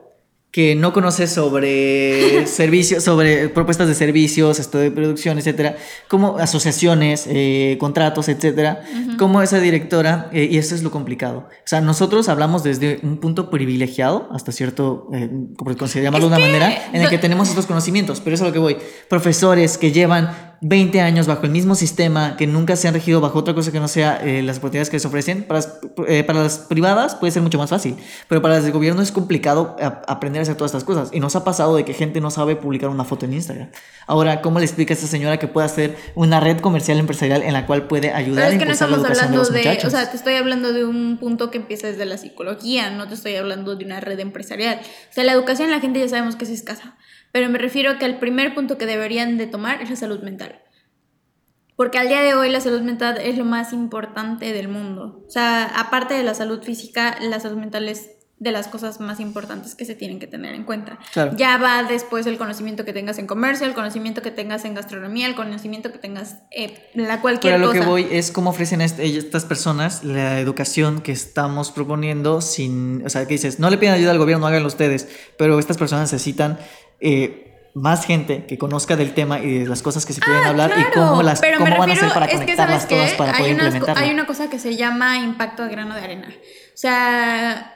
que no conoce sobre servicios, sobre propuestas de servicios, esto de producción, etcétera, como asociaciones, eh, contratos, etcétera, como esa directora, eh, y eso es lo complicado. O sea, nosotros hablamos desde un punto privilegiado, hasta cierto, eh, como se llama de una manera, en el que tenemos estos conocimientos, pero eso es a lo que voy. Profesores que llevan 20 años bajo el mismo sistema, que nunca se han regido bajo otra cosa que no sea eh, las oportunidades que les ofrecen, para las, eh, para las privadas puede ser mucho más fácil, pero para las del gobierno es complicado a- aprender a hacer todas estas cosas. Y nos ha pasado de que gente no sabe publicar una foto en Instagram. Ahora, ¿cómo le explica a esta señora que puede hacer una red comercial empresarial en la cual puede ayudar Pero es a que no impulsar la estamos de hablando los de, o sea, te estoy hablando de un punto que empieza desde la psicología, no te estoy hablando de una red empresarial. O sea, la educación la gente ya sabemos que es escasa, pero me refiero que el primer punto que deberían de tomar es la salud mental. Porque al día de hoy la salud mental es lo más importante del mundo. O sea, aparte de la salud física, la salud mental es de las cosas más importantes que se tienen que tener en cuenta. Claro. Ya va después el conocimiento que tengas en comercio, el conocimiento que tengas en gastronomía, el conocimiento que tengas eh, en la cualquier Pero a lo cosa. que voy es cómo ofrecen est- estas personas la educación que estamos proponiendo sin, o sea, que dices, no le pidan ayuda al gobierno, háganlo ustedes, pero estas personas necesitan eh, más gente que conozca del tema y de las cosas que se pueden hablar y Ah, cómo las pero cómo me van a hacer refiero- para es que, conectarlas ¿sabes qué? todas para poder hay, unas co- implementarlo. hay una cosa que se llama impacto de grano de arena. O sea,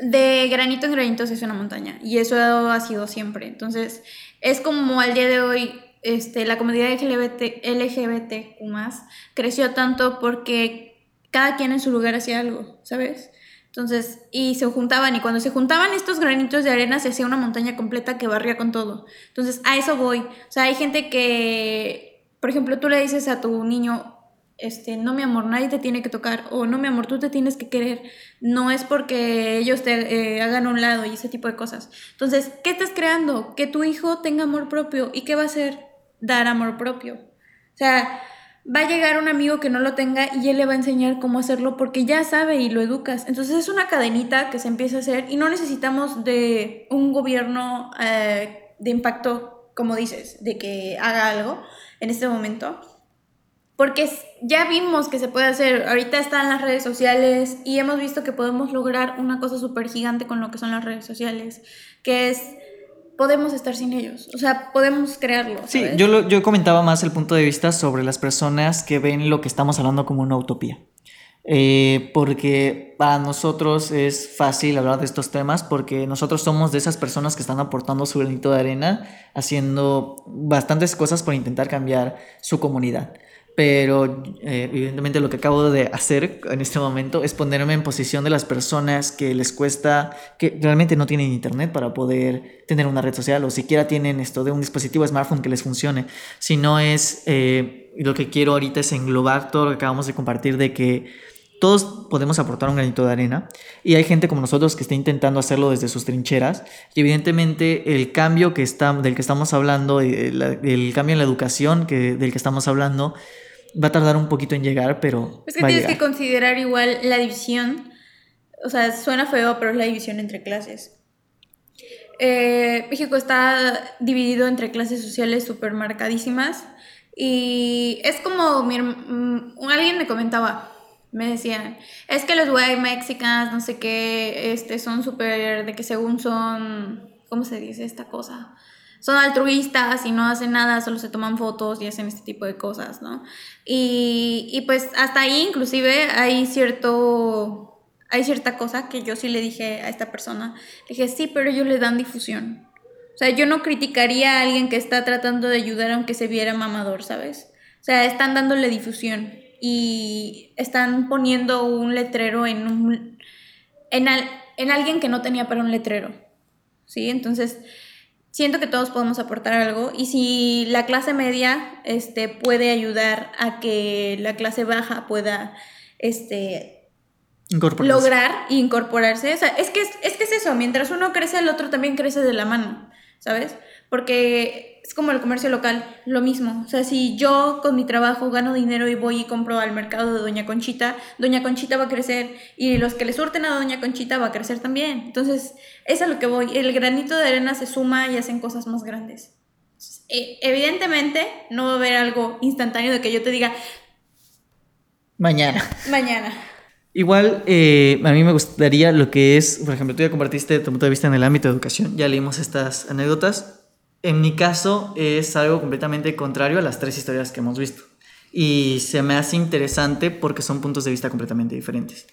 de granito en granito se hace una montaña. Y eso ha sido siempre. Entonces, es como al día de hoy, este, la comunidad LGBT, LGBTQ creció tanto porque cada quien en su lugar hacía algo, ¿sabes? Entonces, y se juntaban, y cuando se juntaban estos granitos de arena, se hacía una montaña completa que barría con todo. Entonces, a eso voy. O sea, hay gente que, por ejemplo, tú le dices a tu niño, este, no mi amor, nadie te tiene que tocar, o no mi amor, tú te tienes que querer. No es porque ellos te eh, hagan a un lado y ese tipo de cosas. Entonces, ¿qué estás creando? Que tu hijo tenga amor propio. ¿Y qué va a hacer? Dar amor propio. O sea, va a llegar un amigo que no lo tenga y él le va a enseñar cómo hacerlo porque ya sabe y lo educas. Entonces es una cadenita que se empieza a hacer y no necesitamos de un gobierno eh, de impacto, como dices, de que haga algo en este momento. Porque ya vimos que se puede hacer, ahorita están las redes sociales y hemos visto que podemos lograr una cosa súper gigante con lo que son las redes sociales, que es, podemos estar sin ellos, o sea, podemos crearlo. Sí, yo, lo- yo comentaba más el punto de vista sobre las personas que ven lo que estamos hablando como una utopía. Eh, porque para nosotros es fácil hablar de estos temas porque nosotros somos de esas personas que están aportando su granito de arena, haciendo bastantes cosas por intentar cambiar su comunidad. Pero eh, evidentemente lo que acabo de hacer en este momento es ponerme en posición de las personas que les cuesta, que realmente no tienen internet para poder tener una red social o siquiera tienen esto de un dispositivo smartphone que les funcione. Si no es, eh, lo que quiero ahorita es englobar todo lo que acabamos de compartir de que todos podemos aportar un granito de arena y hay gente como nosotros que está intentando hacerlo desde sus trincheras y evidentemente el cambio que está, del que estamos hablando, eh, la- el cambio en la educación que, del que estamos hablando, va a tardar un poquito en llegar, pero Es que va a tienes que considerar igual la división. O sea, suena feo, pero es la división entre clases. Eh, México está dividido entre clases sociales súper marcadísimas. Y es como, mi mm, alguien me comentaba, me decían, es que los white mexicans, no sé qué, este, son súper, de que según son, ¿cómo se dice esta cosa? Son altruistas y no hacen nada, solo se toman fotos y hacen este tipo de cosas, ¿no? Y, y pues hasta ahí inclusive hay cierto, hay cierta cosa que yo sí le dije a esta persona, le dije, sí, pero ellos le dan difusión. O sea, yo no criticaría a alguien que está tratando de ayudar aunque se viera mamador, ¿sabes? O sea, están dándole difusión y están poniendo un letrero en un en, al- en alguien que no tenía para un letrero. ¿Sí? Entonces, siento que todos podemos aportar algo y si la clase media este, puede ayudar a que la clase baja pueda este, Incorporarse. lograr incorporarse. O sea, es que es, es que es eso, mientras uno crece, el otro también crece de la mano, ¿sabes? Porque es como el comercio local, lo mismo. O sea, si yo con mi trabajo gano dinero y voy y compro al mercado de Doña Conchita, Doña Conchita va a crecer y los que le surten a Doña Conchita va a crecer también. Entonces, es a lo que voy. El granito de arena se suma y hacen cosas más grandes. E- Evidentemente, no va a haber algo instantáneo de que yo te diga Mañana. mañana. Igual, eh, a mí me gustaría lo que es, por ejemplo, tú ya compartiste tu punto de vista en el ámbito de educación, ya leímos estas anécdotas. En mi caso es algo completamente contrario a las tres historias que hemos visto. Y se me hace interesante porque son puntos de vista completamente diferentes.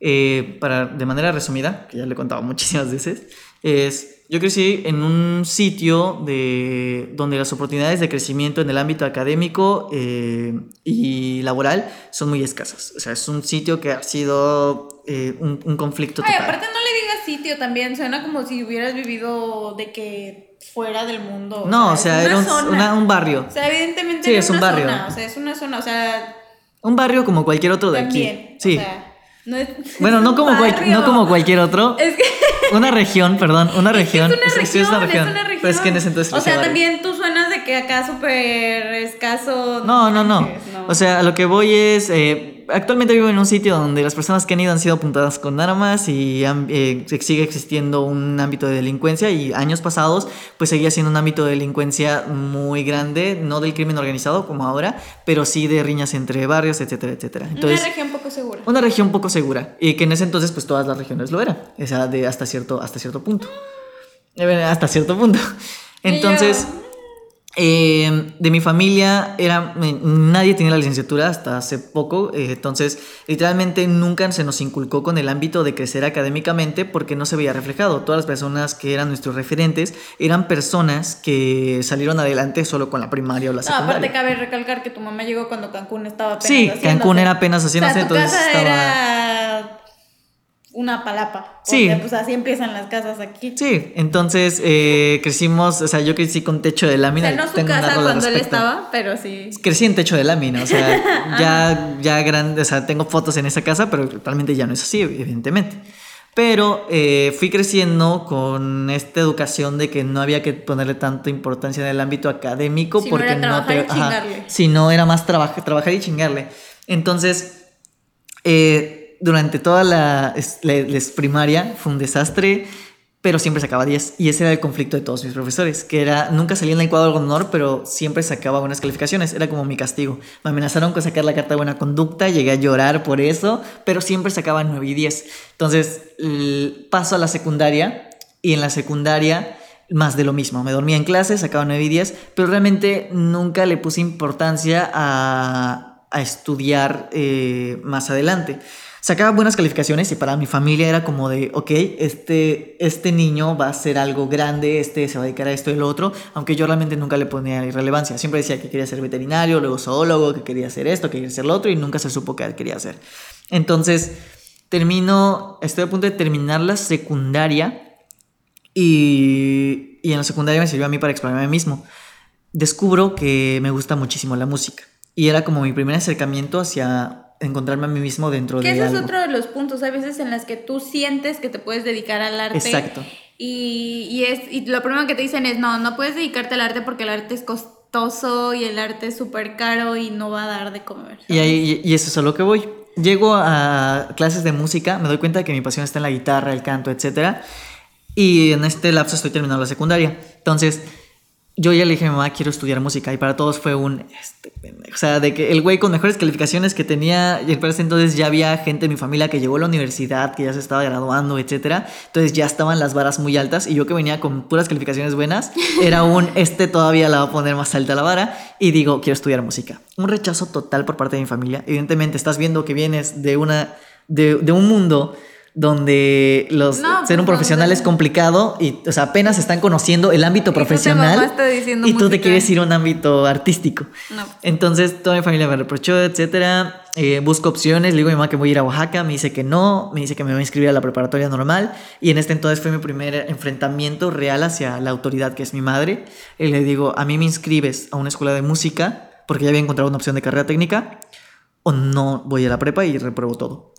Eh, para, de manera resumida, que ya le he contado muchísimas veces, es, yo crecí en un sitio de, donde las oportunidades de crecimiento en el ámbito académico eh, y laboral son muy escasas. O sea, es un sitio que ha sido eh, un, un conflicto Ay, total. aparte no le digas sitio también, suena como si hubieras vivido de que fuera del mundo. No, o sea, era un, una un barrio. O sea, evidentemente Sí, era es un barrio. zona, o sea, es una zona, o sea, Un barrio como cualquier otro de también, aquí. Sí. o sea, No es, Bueno, no como, cual- no como cualquier otro. Es que Una región, perdón, una Es que región. Es una región, es una región. región. Pero es que en ese entonces O sea, barrio. también tú suenas de que acá súper escaso. No, no, no. O sea, a lo que voy es. eh, actualmente vivo en un sitio donde las personas que han ido han sido apuntadas con armas y han- eh, sigue existiendo un ámbito de delincuencia. Y años pasados, pues seguía siendo un ámbito de delincuencia muy grande, no del crimen organizado como ahora, pero sí de riñas entre barrios, etcétera, etcétera. Entonces. una región poco segura. Una región poco segura. Y que en ese entonces, pues todas las regiones lo eran. O sea, de hasta cierto, hasta cierto punto. Eh, Hasta cierto punto. Entonces, eh, de mi familia era. eh, Nadie tenía la licenciatura hasta hace poco. eh, entonces, literalmente nunca se nos inculcó con el ámbito de crecer académicamente porque no se veía reflejado. Todas las personas que eran nuestros referentes eran personas que salieron adelante solo con la primaria o la No, secundaria. aparte cabe recalcar que tu mamá llegó cuando Cancún estaba apenas Sí. Cancún era apenas O sea, entonces estaba- era una palapa. Sí. Porque, pues así empiezan las casas aquí. Sí, entonces eh, crecimos, o sea, yo crecí con techo de O lámina. sea, y no su tengo casa cuando él estaba, pero sí. Crecí en techo de lámina, o sea, ya, ya grande, o sea, tengo fotos en esa casa, pero actualmente ya no es así, evidentemente. Pero eh, fui creciendo con esta educación de que no había que ponerle tanta importancia en el ámbito académico Si no porque era trabajar y ajá, chingarle. si no era más trabajar, trabajar y chingarle. Entonces, eh, durante toda la, la- primaria fue un desastre, pero siempre sacaba 10. Y ese era el conflicto de todos mis profesores, que era, nunca salí en el cuadro de honor, pero siempre sacaba buenas calificaciones. Era como mi castigo. Me amenazaron con sacar la carta de buena conducta, llegué a llorar por eso, pero siempre sacaba 9 y 10. Entonces, paso a la secundaria y en la secundaria más de lo mismo. Me dormía en clase, sacaba 9 y 10, pero realmente nunca le puse importancia a, a estudiar eh, más adelante. Sacaba buenas calificaciones y para mi familia era como de, ok, este, este niño va a ser algo grande, este se va a dedicar a esto y lo otro, aunque yo realmente nunca le ponía relevancia. Siempre decía que quería ser veterinario, luego zoólogo, que quería hacer esto, que quería hacer lo otro y nunca se supo qué quería hacer. Entonces, termino, estoy a punto de terminar la secundaria y, y en la secundaria me sirvió a mí para explorarme a mí mismo. Descubro que me gusta muchísimo la música y era como mi primer acercamiento hacia encontrarme a mí mismo dentro Que de ese es otro de los puntos, hay veces en las que tú sientes que te puedes dedicar al arte. Exacto. Y, y es, y lo primero que te dicen es, no, no puedes dedicarte al arte porque el arte es costoso y el arte es súper caro y no va a dar de comer. Y, ahí, y eso es a lo que voy. Llego a clases de música, me doy cuenta de que mi pasión está en la guitarra, el canto, etc. Y en este lapso estoy terminando la secundaria. Entonces, yo ya le dije a mi mamá, quiero estudiar música. Y para todos fue un... Este, o sea, de que el güey con mejores calificaciones que tenía... Y para ese entonces ya había gente en mi familia que llegó a la universidad, que ya se estaba graduando, etc. Entonces ya estaban las varas muy altas. Y yo que venía con puras calificaciones buenas, era un... Este todavía la va a poner más alta la vara. Y digo, quiero estudiar música. Un rechazo total por parte de mi familia. Evidentemente estás viendo que vienes de una... De, de un mundo donde los No, ser un pues, profesional es complicado y o sea apenas están conociendo el ámbito Y profesional y tú te quieres ir a un ámbito artístico. No. entonces toda mi familia me reprochó etcétera. Eh, busco opciones le digo a mi mamá que voy a ir a Oaxaca me dice que no me dice que me voy a inscribir a la preparatoria normal. Y en este entonces fue mi primer enfrentamiento real hacia la autoridad que es mi madre. Y le digo a mí me inscribes a una escuela de música porque ya había encontrado una opción de carrera técnica o no voy a la prepa y repruebo todo.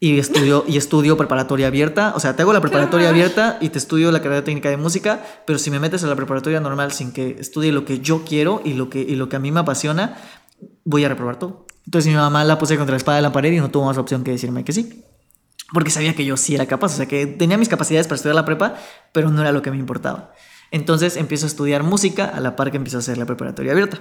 Y estudio, y estudio preparatoria abierta. O sea, te hago la preparatoria abierta y te estudio la carrera técnica de música, pero si me metes a la preparatoria normal sin que estudie lo que yo quiero y lo que, y lo que a mí me apasiona, voy a reprobar todo. Entonces mi mamá la puse contra la espada de la pared y no tuvo más opción que decirme que sí. Porque sabía que yo sí era capaz, o sea, que tenía mis capacidades para estudiar la prepa, pero no era lo que me importaba. Entonces empiezo a estudiar música a la par que empiezo a hacer la preparatoria abierta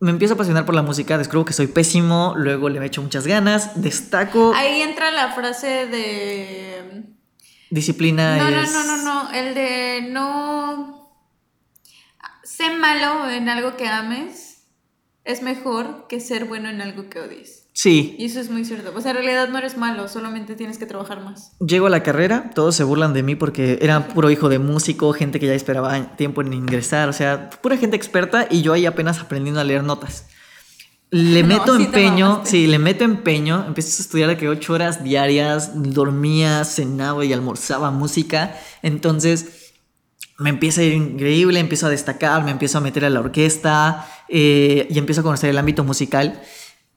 me empiezo a apasionar por la música, descubro que soy pésimo, luego le echo muchas ganas, destaco, Ahí entra la frase de... disciplina No, no, es... no, no, no, el de no... Sé malo en algo que ames es mejor que ser bueno en algo que odies. Sí, Y eso es muy cierto. O sea, en realidad no eres malo, solamente tienes que trabajar más. llego a la carrera, todos se burlan de mí porque era puro hijo de músico, gente que ya esperaba tiempo en ingresar, o sea, pura gente experta y yo ahí apenas aprendiendo a leer notas. Le No, meto sí empeño, sí, le meto empeño, empiezo a estudiar que ocho horas diarias, dormía, cenaba y almorzaba música, entonces me empieza a ir increíble, empiezo a destacar, me empiezo a meter a la orquesta eh, y empiezo a conocer el ámbito musical.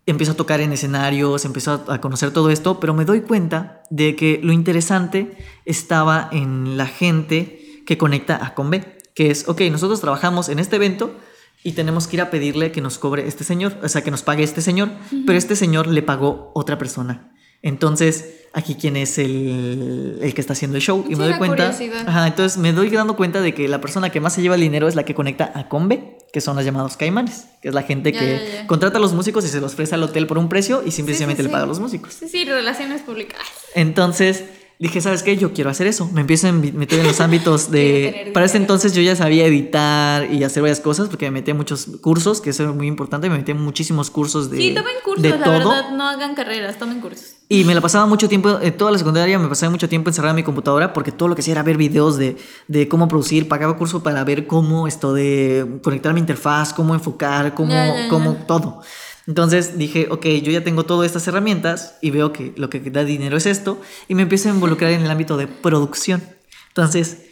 Empiezo a tocar en escenarios, empiezo a, conocer todo esto, pero me doy cuenta de que lo interesante estaba en la gente que conecta A con B, que es, ok, nosotros trabajamos en este evento y tenemos que ir a pedirle que nos cobre este señor, o sea, que nos pague este señor, pero este señor le pagó otra persona. Entonces, aquí quién es el, el que está haciendo el show. Y Sí, me doy cuenta. curiosidad. Ajá, entonces me doy dando cuenta de que la persona que más se lleva el dinero es la que conecta a Combe, que son los llamados caimanes, que es la gente Ya, que ya, ya. contrata a los músicos y se los ofrece al hotel por un precio y simplemente sí, le paga a los músicos. Sí, sí, relaciones públicas. Entonces dije, ¿sabes qué? Yo quiero hacer eso. Me empiezo a meter en los ámbitos de... Para ese entonces yo ya sabía editar y hacer varias cosas porque me metí a muchos cursos, que eso es muy importante. Me metí en muchísimos cursos de... sí, tomen cursos, de la todo. verdad, no hagan carreras, tomen cursos. Y me la pasaba mucho tiempo, eh, toda la secundaria me pasaba mucho tiempo encerrada en mi computadora porque todo lo que hacía era ver videos de, de cómo producir, pagaba curso para ver cómo esto de conectar mi interfaz, cómo enfocar, cómo, cómo todo. Entonces dije, ok, yo ya tengo todas estas herramientas y veo que lo que da dinero es esto y me empiezo a involucrar en el ámbito de producción. Entonces,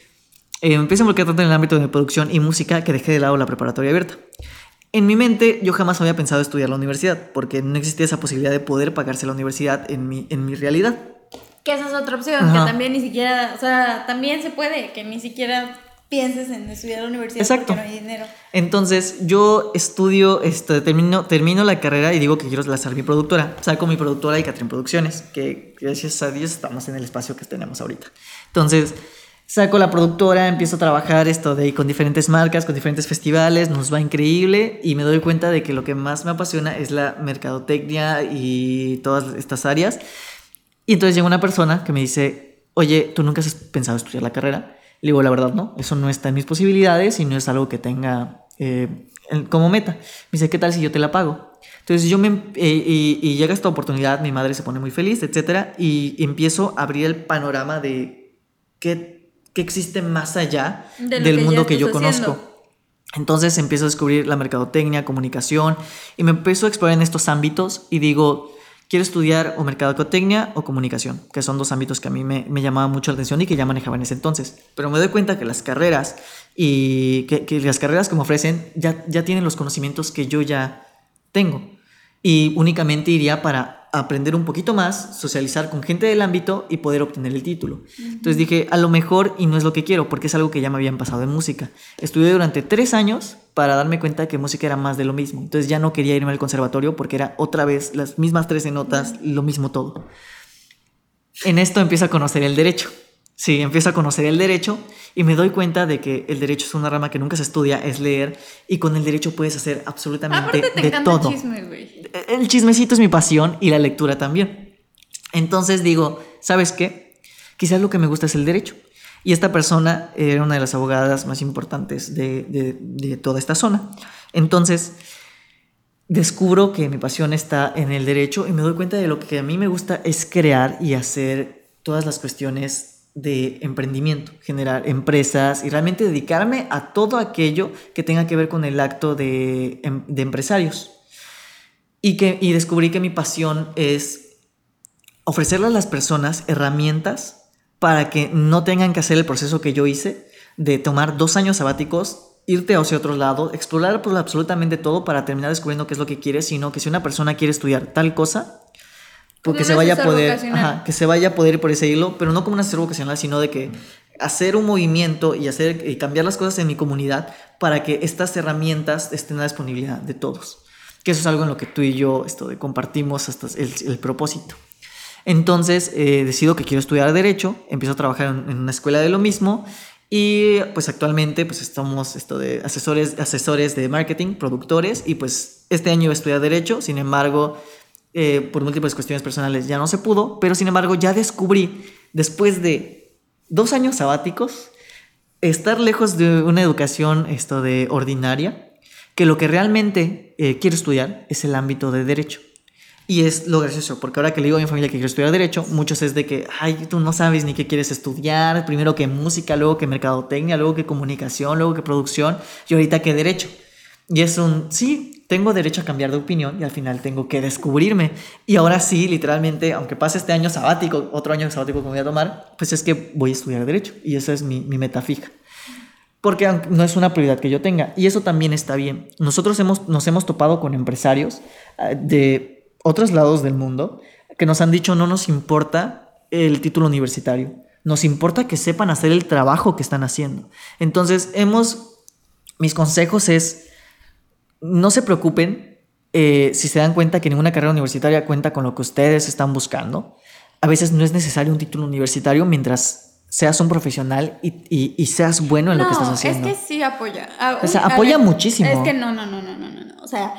eh, me empiezo a involucrar tanto en el ámbito de producción y música que dejé de lado la preparatoria abierta. En mi mente yo jamás había pensado estudiar la universidad porque no existía esa posibilidad de poder pagarse la universidad en mi, en mi realidad. Que esa es otra opción, Ajá. que también ni siquiera, o sea, también se puede, que ni siquiera pienses en estudiar a la universidad Exacto. porque no hay dinero. Entonces yo estudio, este, termino, termino la carrera y digo que quiero lanzar mi productora. Saco mi productora y Catrin Producciones, que gracias a Dios estamos en el espacio que tenemos ahorita. Entonces saco la productora, empiezo a trabajar esto de con diferentes marcas, con diferentes festivales, nos va increíble y me doy cuenta de que lo que más me apasiona es la mercadotecnia y todas estas áreas. Y entonces llega una persona que me dice, oye, ¿tú nunca has pensado estudiar la carrera? Le digo, la verdad, no, eso no está en mis posibilidades y no es algo que tenga eh, como meta. Me dice, ¿qué tal si yo te la pago? Entonces yo me, eh, y, y llega esta oportunidad, mi madre se pone muy feliz, etcétera, y empiezo a abrir el panorama de qué, qué existe más allá De del que mundo que yo conozco. Entonces empiezo a descubrir la mercadotecnia, comunicación y me empiezo a explorar en estos ámbitos y digo, quiero estudiar o mercadotecnia o comunicación, que son dos ámbitos que a mí me, llamaban mucho la atención y que ya manejaba en ese entonces. Pero me doy cuenta que las carreras y que, que las carreras que me ofrecen ya, ya tienen los conocimientos que yo ya tengo y únicamente iría para aprender un poquito más, socializar con gente del ámbito y poder obtener el título. Entonces dije, a lo mejor, y no es lo que quiero, porque es algo que ya me habían pasado en música. Estudié durante tres años para darme cuenta que música era más de lo mismo. Entonces ya no quería irme al conservatorio porque era otra vez las mismas 13 notas, lo mismo todo. En esto empiezo a conocer el derecho. Sí, empiezo a conocer el derecho y me doy cuenta de que el derecho es una rama que nunca se estudia, es leer, y con el derecho puedes hacer absolutamente Aparte te de todo. el chisme, güey. El chismecito es mi pasión y la lectura también. Entonces digo, ¿sabes qué? Quizás lo que me gusta es el derecho. Y esta persona era una de las abogadas más importantes de, toda esta zona. Entonces, descubro que mi pasión está en el derecho y me doy cuenta de lo que a mí me gusta es crear y hacer todas las cuestiones de emprendimiento, generar empresas y realmente dedicarme a todo aquello que tenga que ver con el acto de, em- de empresarios. Y, que, y descubrí que mi pasión es ofrecerle a las personas herramientas para que no tengan que hacer el proceso que yo hice de tomar dos años sabáticos, irte hacia otro lado, explorar pues, absolutamente todo para terminar descubriendo qué es lo que quieres, sino que si una persona quiere estudiar tal cosa, porque se vaya a poder, ajá, que se vaya a poder ir por ese hilo, pero no como un asesor vocacional, sino de que hacer un movimiento y hacer y cambiar las cosas en mi comunidad para que estas herramientas estén a la disponibilidad de todos. Que eso es algo en lo que tú y yo esto de, compartimos hasta el, propósito. Entonces eh, decido que quiero estudiar derecho, empiezo a trabajar en, una escuela de lo mismo y pues actualmente pues estamos esto de asesores, asesores de marketing, productores y pues este año iba derecho, sin embargo eh, por múltiples cuestiones personales ya no se pudo, pero sin embargo ya descubrí después de dos años sabáticos estar lejos de una educación esto de ordinaria, que lo que realmente eh, quiero estudiar es el ámbito de derecho. Y es lo gracioso, porque ahora que le digo a mi familia que quiero estudiar Derecho, muchos es de que, ay, tú no sabes ni qué quieres estudiar, primero que música, luego que mercadotecnia, luego que comunicación, luego que producción, y ahorita que Derecho. Y es un, sí, tengo derecho a cambiar de opinión y al final tengo que descubrirme. Y ahora sí, literalmente, aunque pase este año sabático, otro año sabático que me voy a tomar, pues es que voy a estudiar Derecho. Y esa es mi, mi meta fija porque no es una prioridad que yo tenga. Y eso también está bien. Nosotros hemos, nos hemos topado con empresarios ah, de otros lados del mundo que nos han dicho no nos importa el título universitario, nos importa que sepan hacer el trabajo que están haciendo. Entonces, hemos, mis consejos es, no se preocupen eh, si se dan cuenta que ninguna carrera universitaria cuenta con lo que ustedes están buscando. A veces no es necesario un título universitario mientras seas un profesional y, seas bueno en lo que estás haciendo. Es que sí apoya. o sea, apoya muchísimo. Es que no, no, no, no, no, no. O sea,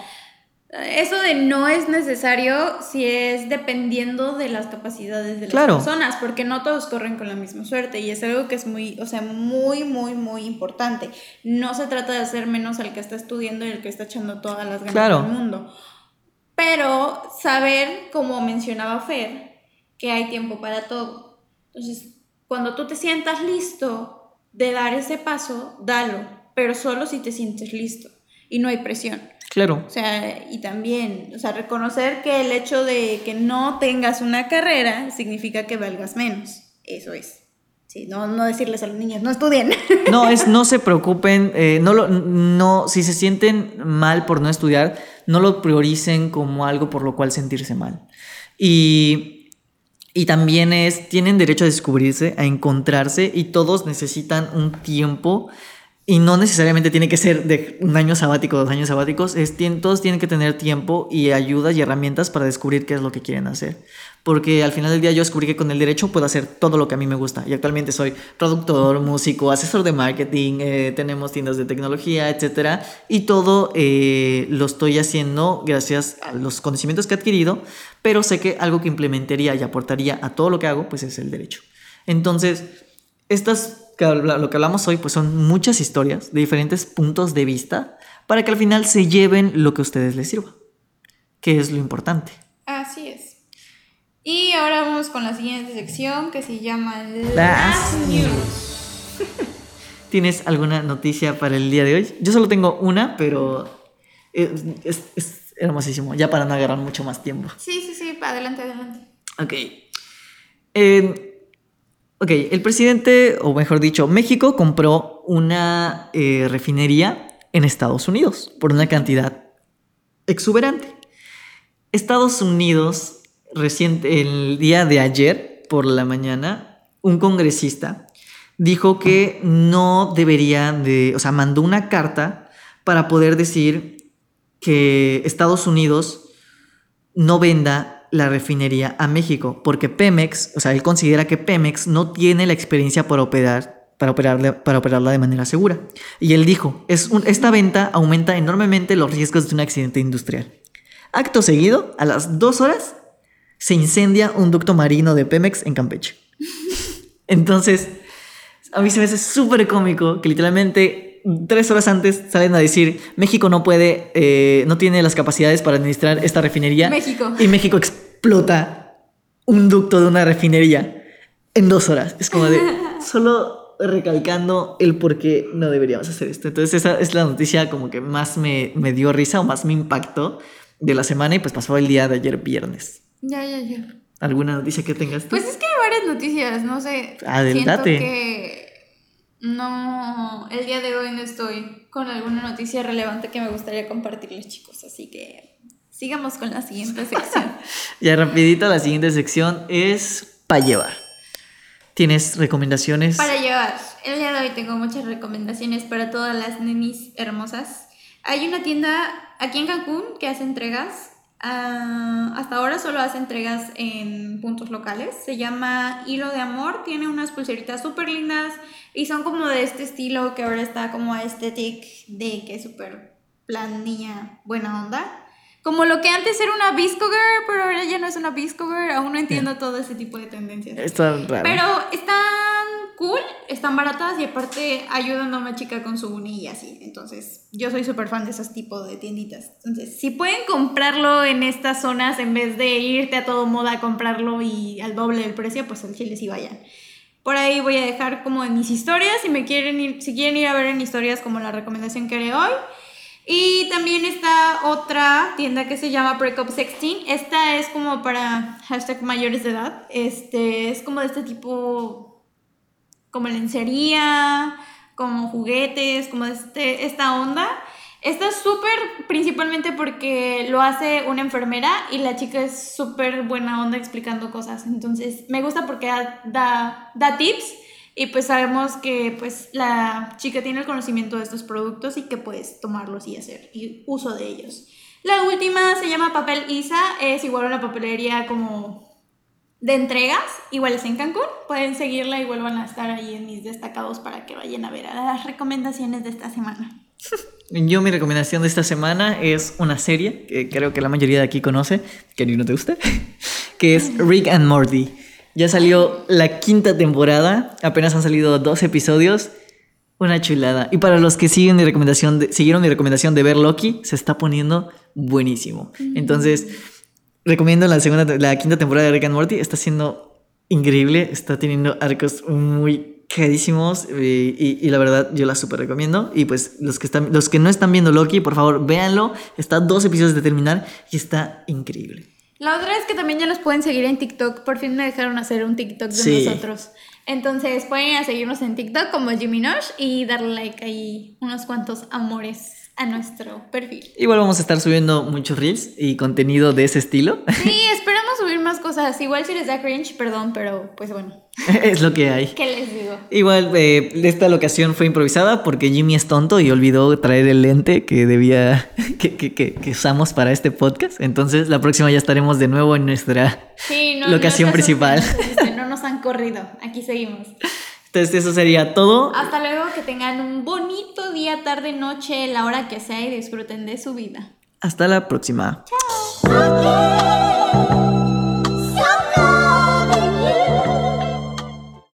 eso de no es necesario si es dependiendo de las capacidades de las personas, porque no todos corren con la misma suerte y es algo que es muy, o sea, muy, muy, muy importante. No se trata de hacer menos al que está estudiando y el que está echando todas las ganas del mundo. Pero saber, como mencionaba Fer, que hay tiempo para todo. Entonces, cuando tú te sientas listo de dar ese paso, dalo, pero solo si te sientes listo y no hay presión. Claro. O sea, y también, o sea, reconocer que el hecho de que no tengas una carrera significa que valgas menos. Eso es. Sí, no, no decirles a los niños, no estudien. No, es no se preocupen, eh, no lo, no, si se sienten mal por no estudiar, no lo prioricen como algo por lo cual sentirse mal. Y, y también es, tienen derecho a descubrirse, a encontrarse, y todos necesitan un tiempo y no necesariamente tiene que ser de un año sabático, dos años sabáticos. Es, todos tienen que tener tiempo y ayudas y herramientas para descubrir qué es lo que quieren hacer. Porque al final del día yo descubrí que con el derecho puedo hacer todo lo que a mí me gusta. Y actualmente soy productor, músico, asesor de marketing, eh, tenemos tiendas de tecnología, etc. Y todo eh, lo estoy haciendo gracias a los conocimientos que he adquirido. Pero sé que algo que implementaría y aportaría a todo lo que hago, pues es el derecho. Entonces, estas lo que hablamos hoy pues son muchas historias de diferentes puntos de vista para que al final se lleven lo que a ustedes les sirva, que es lo importante. Así es. Y ahora vamos con la siguiente sección que se llama Las News. ¿Tienes alguna noticia para el día de hoy? Yo solo tengo una, pero es, es hermosísimo, ya para no agarrar mucho más tiempo. Sí, sí, sí, adelante, adelante. Ok. Eh, Ok, el presidente, o mejor dicho, México compró una eh, refinería en Estados Unidos por una cantidad exuberante. Estados Unidos, reciente, el día de ayer por la mañana, un congresista dijo que no debería de, o sea, mandó una carta para poder decir que Estados Unidos no venda la refinería a México, porque Pemex, o sea, él considera que Pemex no tiene la experiencia para operar, para, operarla, para operarla de manera segura. Y él dijo, es esta venta aumenta enormemente los riesgos de un accidente industrial. Acto seguido, a las dos horas, se incendia un ducto marino de Pemex en Campeche. Entonces, a mí se me hace súper cómico que literalmente tres horas antes salen a decir México no puede, eh, no tiene las capacidades para administrar esta refinería. México. Y México explota un ducto de una refinería en dos horas. Es como de solo recalcando el por qué no deberíamos hacer esto. Entonces esa es la noticia como que más me, me dio risa o más me impactó de la semana y pues pasó el día de ayer viernes. Ya, ya, ya. ¿Alguna noticia que tengas tú? Pues es que hay varias noticias, no sé. Adelante. Siento que no, el día de hoy no estoy con alguna noticia relevante que me gustaría compartirles, chicos. Así que sigamos con la siguiente sección. ya rapidito, la siguiente sección es para llevar. ¿Tienes recomendaciones? Para llevar. El día de hoy tengo muchas recomendaciones para todas las nenis hermosas. Hay una tienda aquí en Cancún que hace entregas Ah, hasta ahora solo hace entregas en puntos locales. Se llama Hilo de Amor. Tiene unas pulseritas súper lindas y son como de este estilo que ahora está como aesthetic de que es súper plan niña buena onda. Como lo que antes era una Visco Girl, pero ahora ya no es una Visco Girl. Aún no entiendo todo ese tipo de tendencias. Está raro. Pero están cool, están baratas y aparte ayudan a una chica con su uni y así. Entonces, yo soy súper fan de esos tipos de tienditas. Entonces, si pueden comprarlo en estas zonas en vez de irte a todo moda a comprarlo y al doble del precio, pues al chile sí vayan. Por ahí voy a dejar como en mis historias, si me quieren ir, si quieren ir a ver en historias como la recomendación que haré hoy. Y también está otra tienda que se llama Breakup 16. Esta es como para hashtag mayores de edad. Este es como de este tipo, como lencería, como juguetes, como este, esta onda. Está súper principalmente porque lo hace una enfermera y la chica es súper buena onda explicando cosas. Entonces me gusta porque da, da, tips y pues sabemos que pues la chica tiene el conocimiento de estos productos y que puedes tomarlos y hacer uso de ellos. La última se llama Papel Isa, es igual una papelería como de entregas, igual es en Cancún. Pueden seguirla, igual van a estar ahí en mis destacados para que vayan a ver a las recomendaciones de esta semana. Yo mi recomendación de esta semana es una serie que creo que la mayoría de aquí conoce, que ti no te gusta, que es Rick and Morty. Ya salió la quinta temporada, apenas han salido dos episodios. Una chulada. Y para los que siguen mi recomendación siguieron mi recomendación de ver Loki, se está poniendo buenísimo. Entonces, recomiendo la segunda, la quinta temporada de Rick and Morty. Está siendo increíble. Está teniendo arcos muy carísimos. Eh, y, la verdad, yo la súper recomiendo. Y pues los que, están, los que no están viendo Loki, por favor, véanlo. Está dos episodios de terminar y está increíble. La otra es que también ya los pueden seguir en TikTok. Por fin me dejaron hacer un TikTok de nosotros. Entonces pueden ir a seguirnos en TikTok como Jimmy Nosh y darle like ahí unos cuantos amores a nuestro perfil. Igual vamos a estar subiendo muchos reels y contenido de ese estilo. Sí, esperamos subir más cosas. Igual si les da cringe, perdón, pero pues bueno. es lo que hay. ¿Qué les digo? Igual eh, esta locación fue improvisada porque Jimmy es tonto y olvidó traer el lente que debía, que, que, que, usamos para este podcast. Entonces la próxima ya estaremos de nuevo en nuestra locación principal. No nos han corrido. Aquí seguimos. Entonces eso sería todo. Hasta luego, que tengan un bonito día, tarde, noche, la hora que sea y disfruten de su vida. Hasta la próxima. Chao.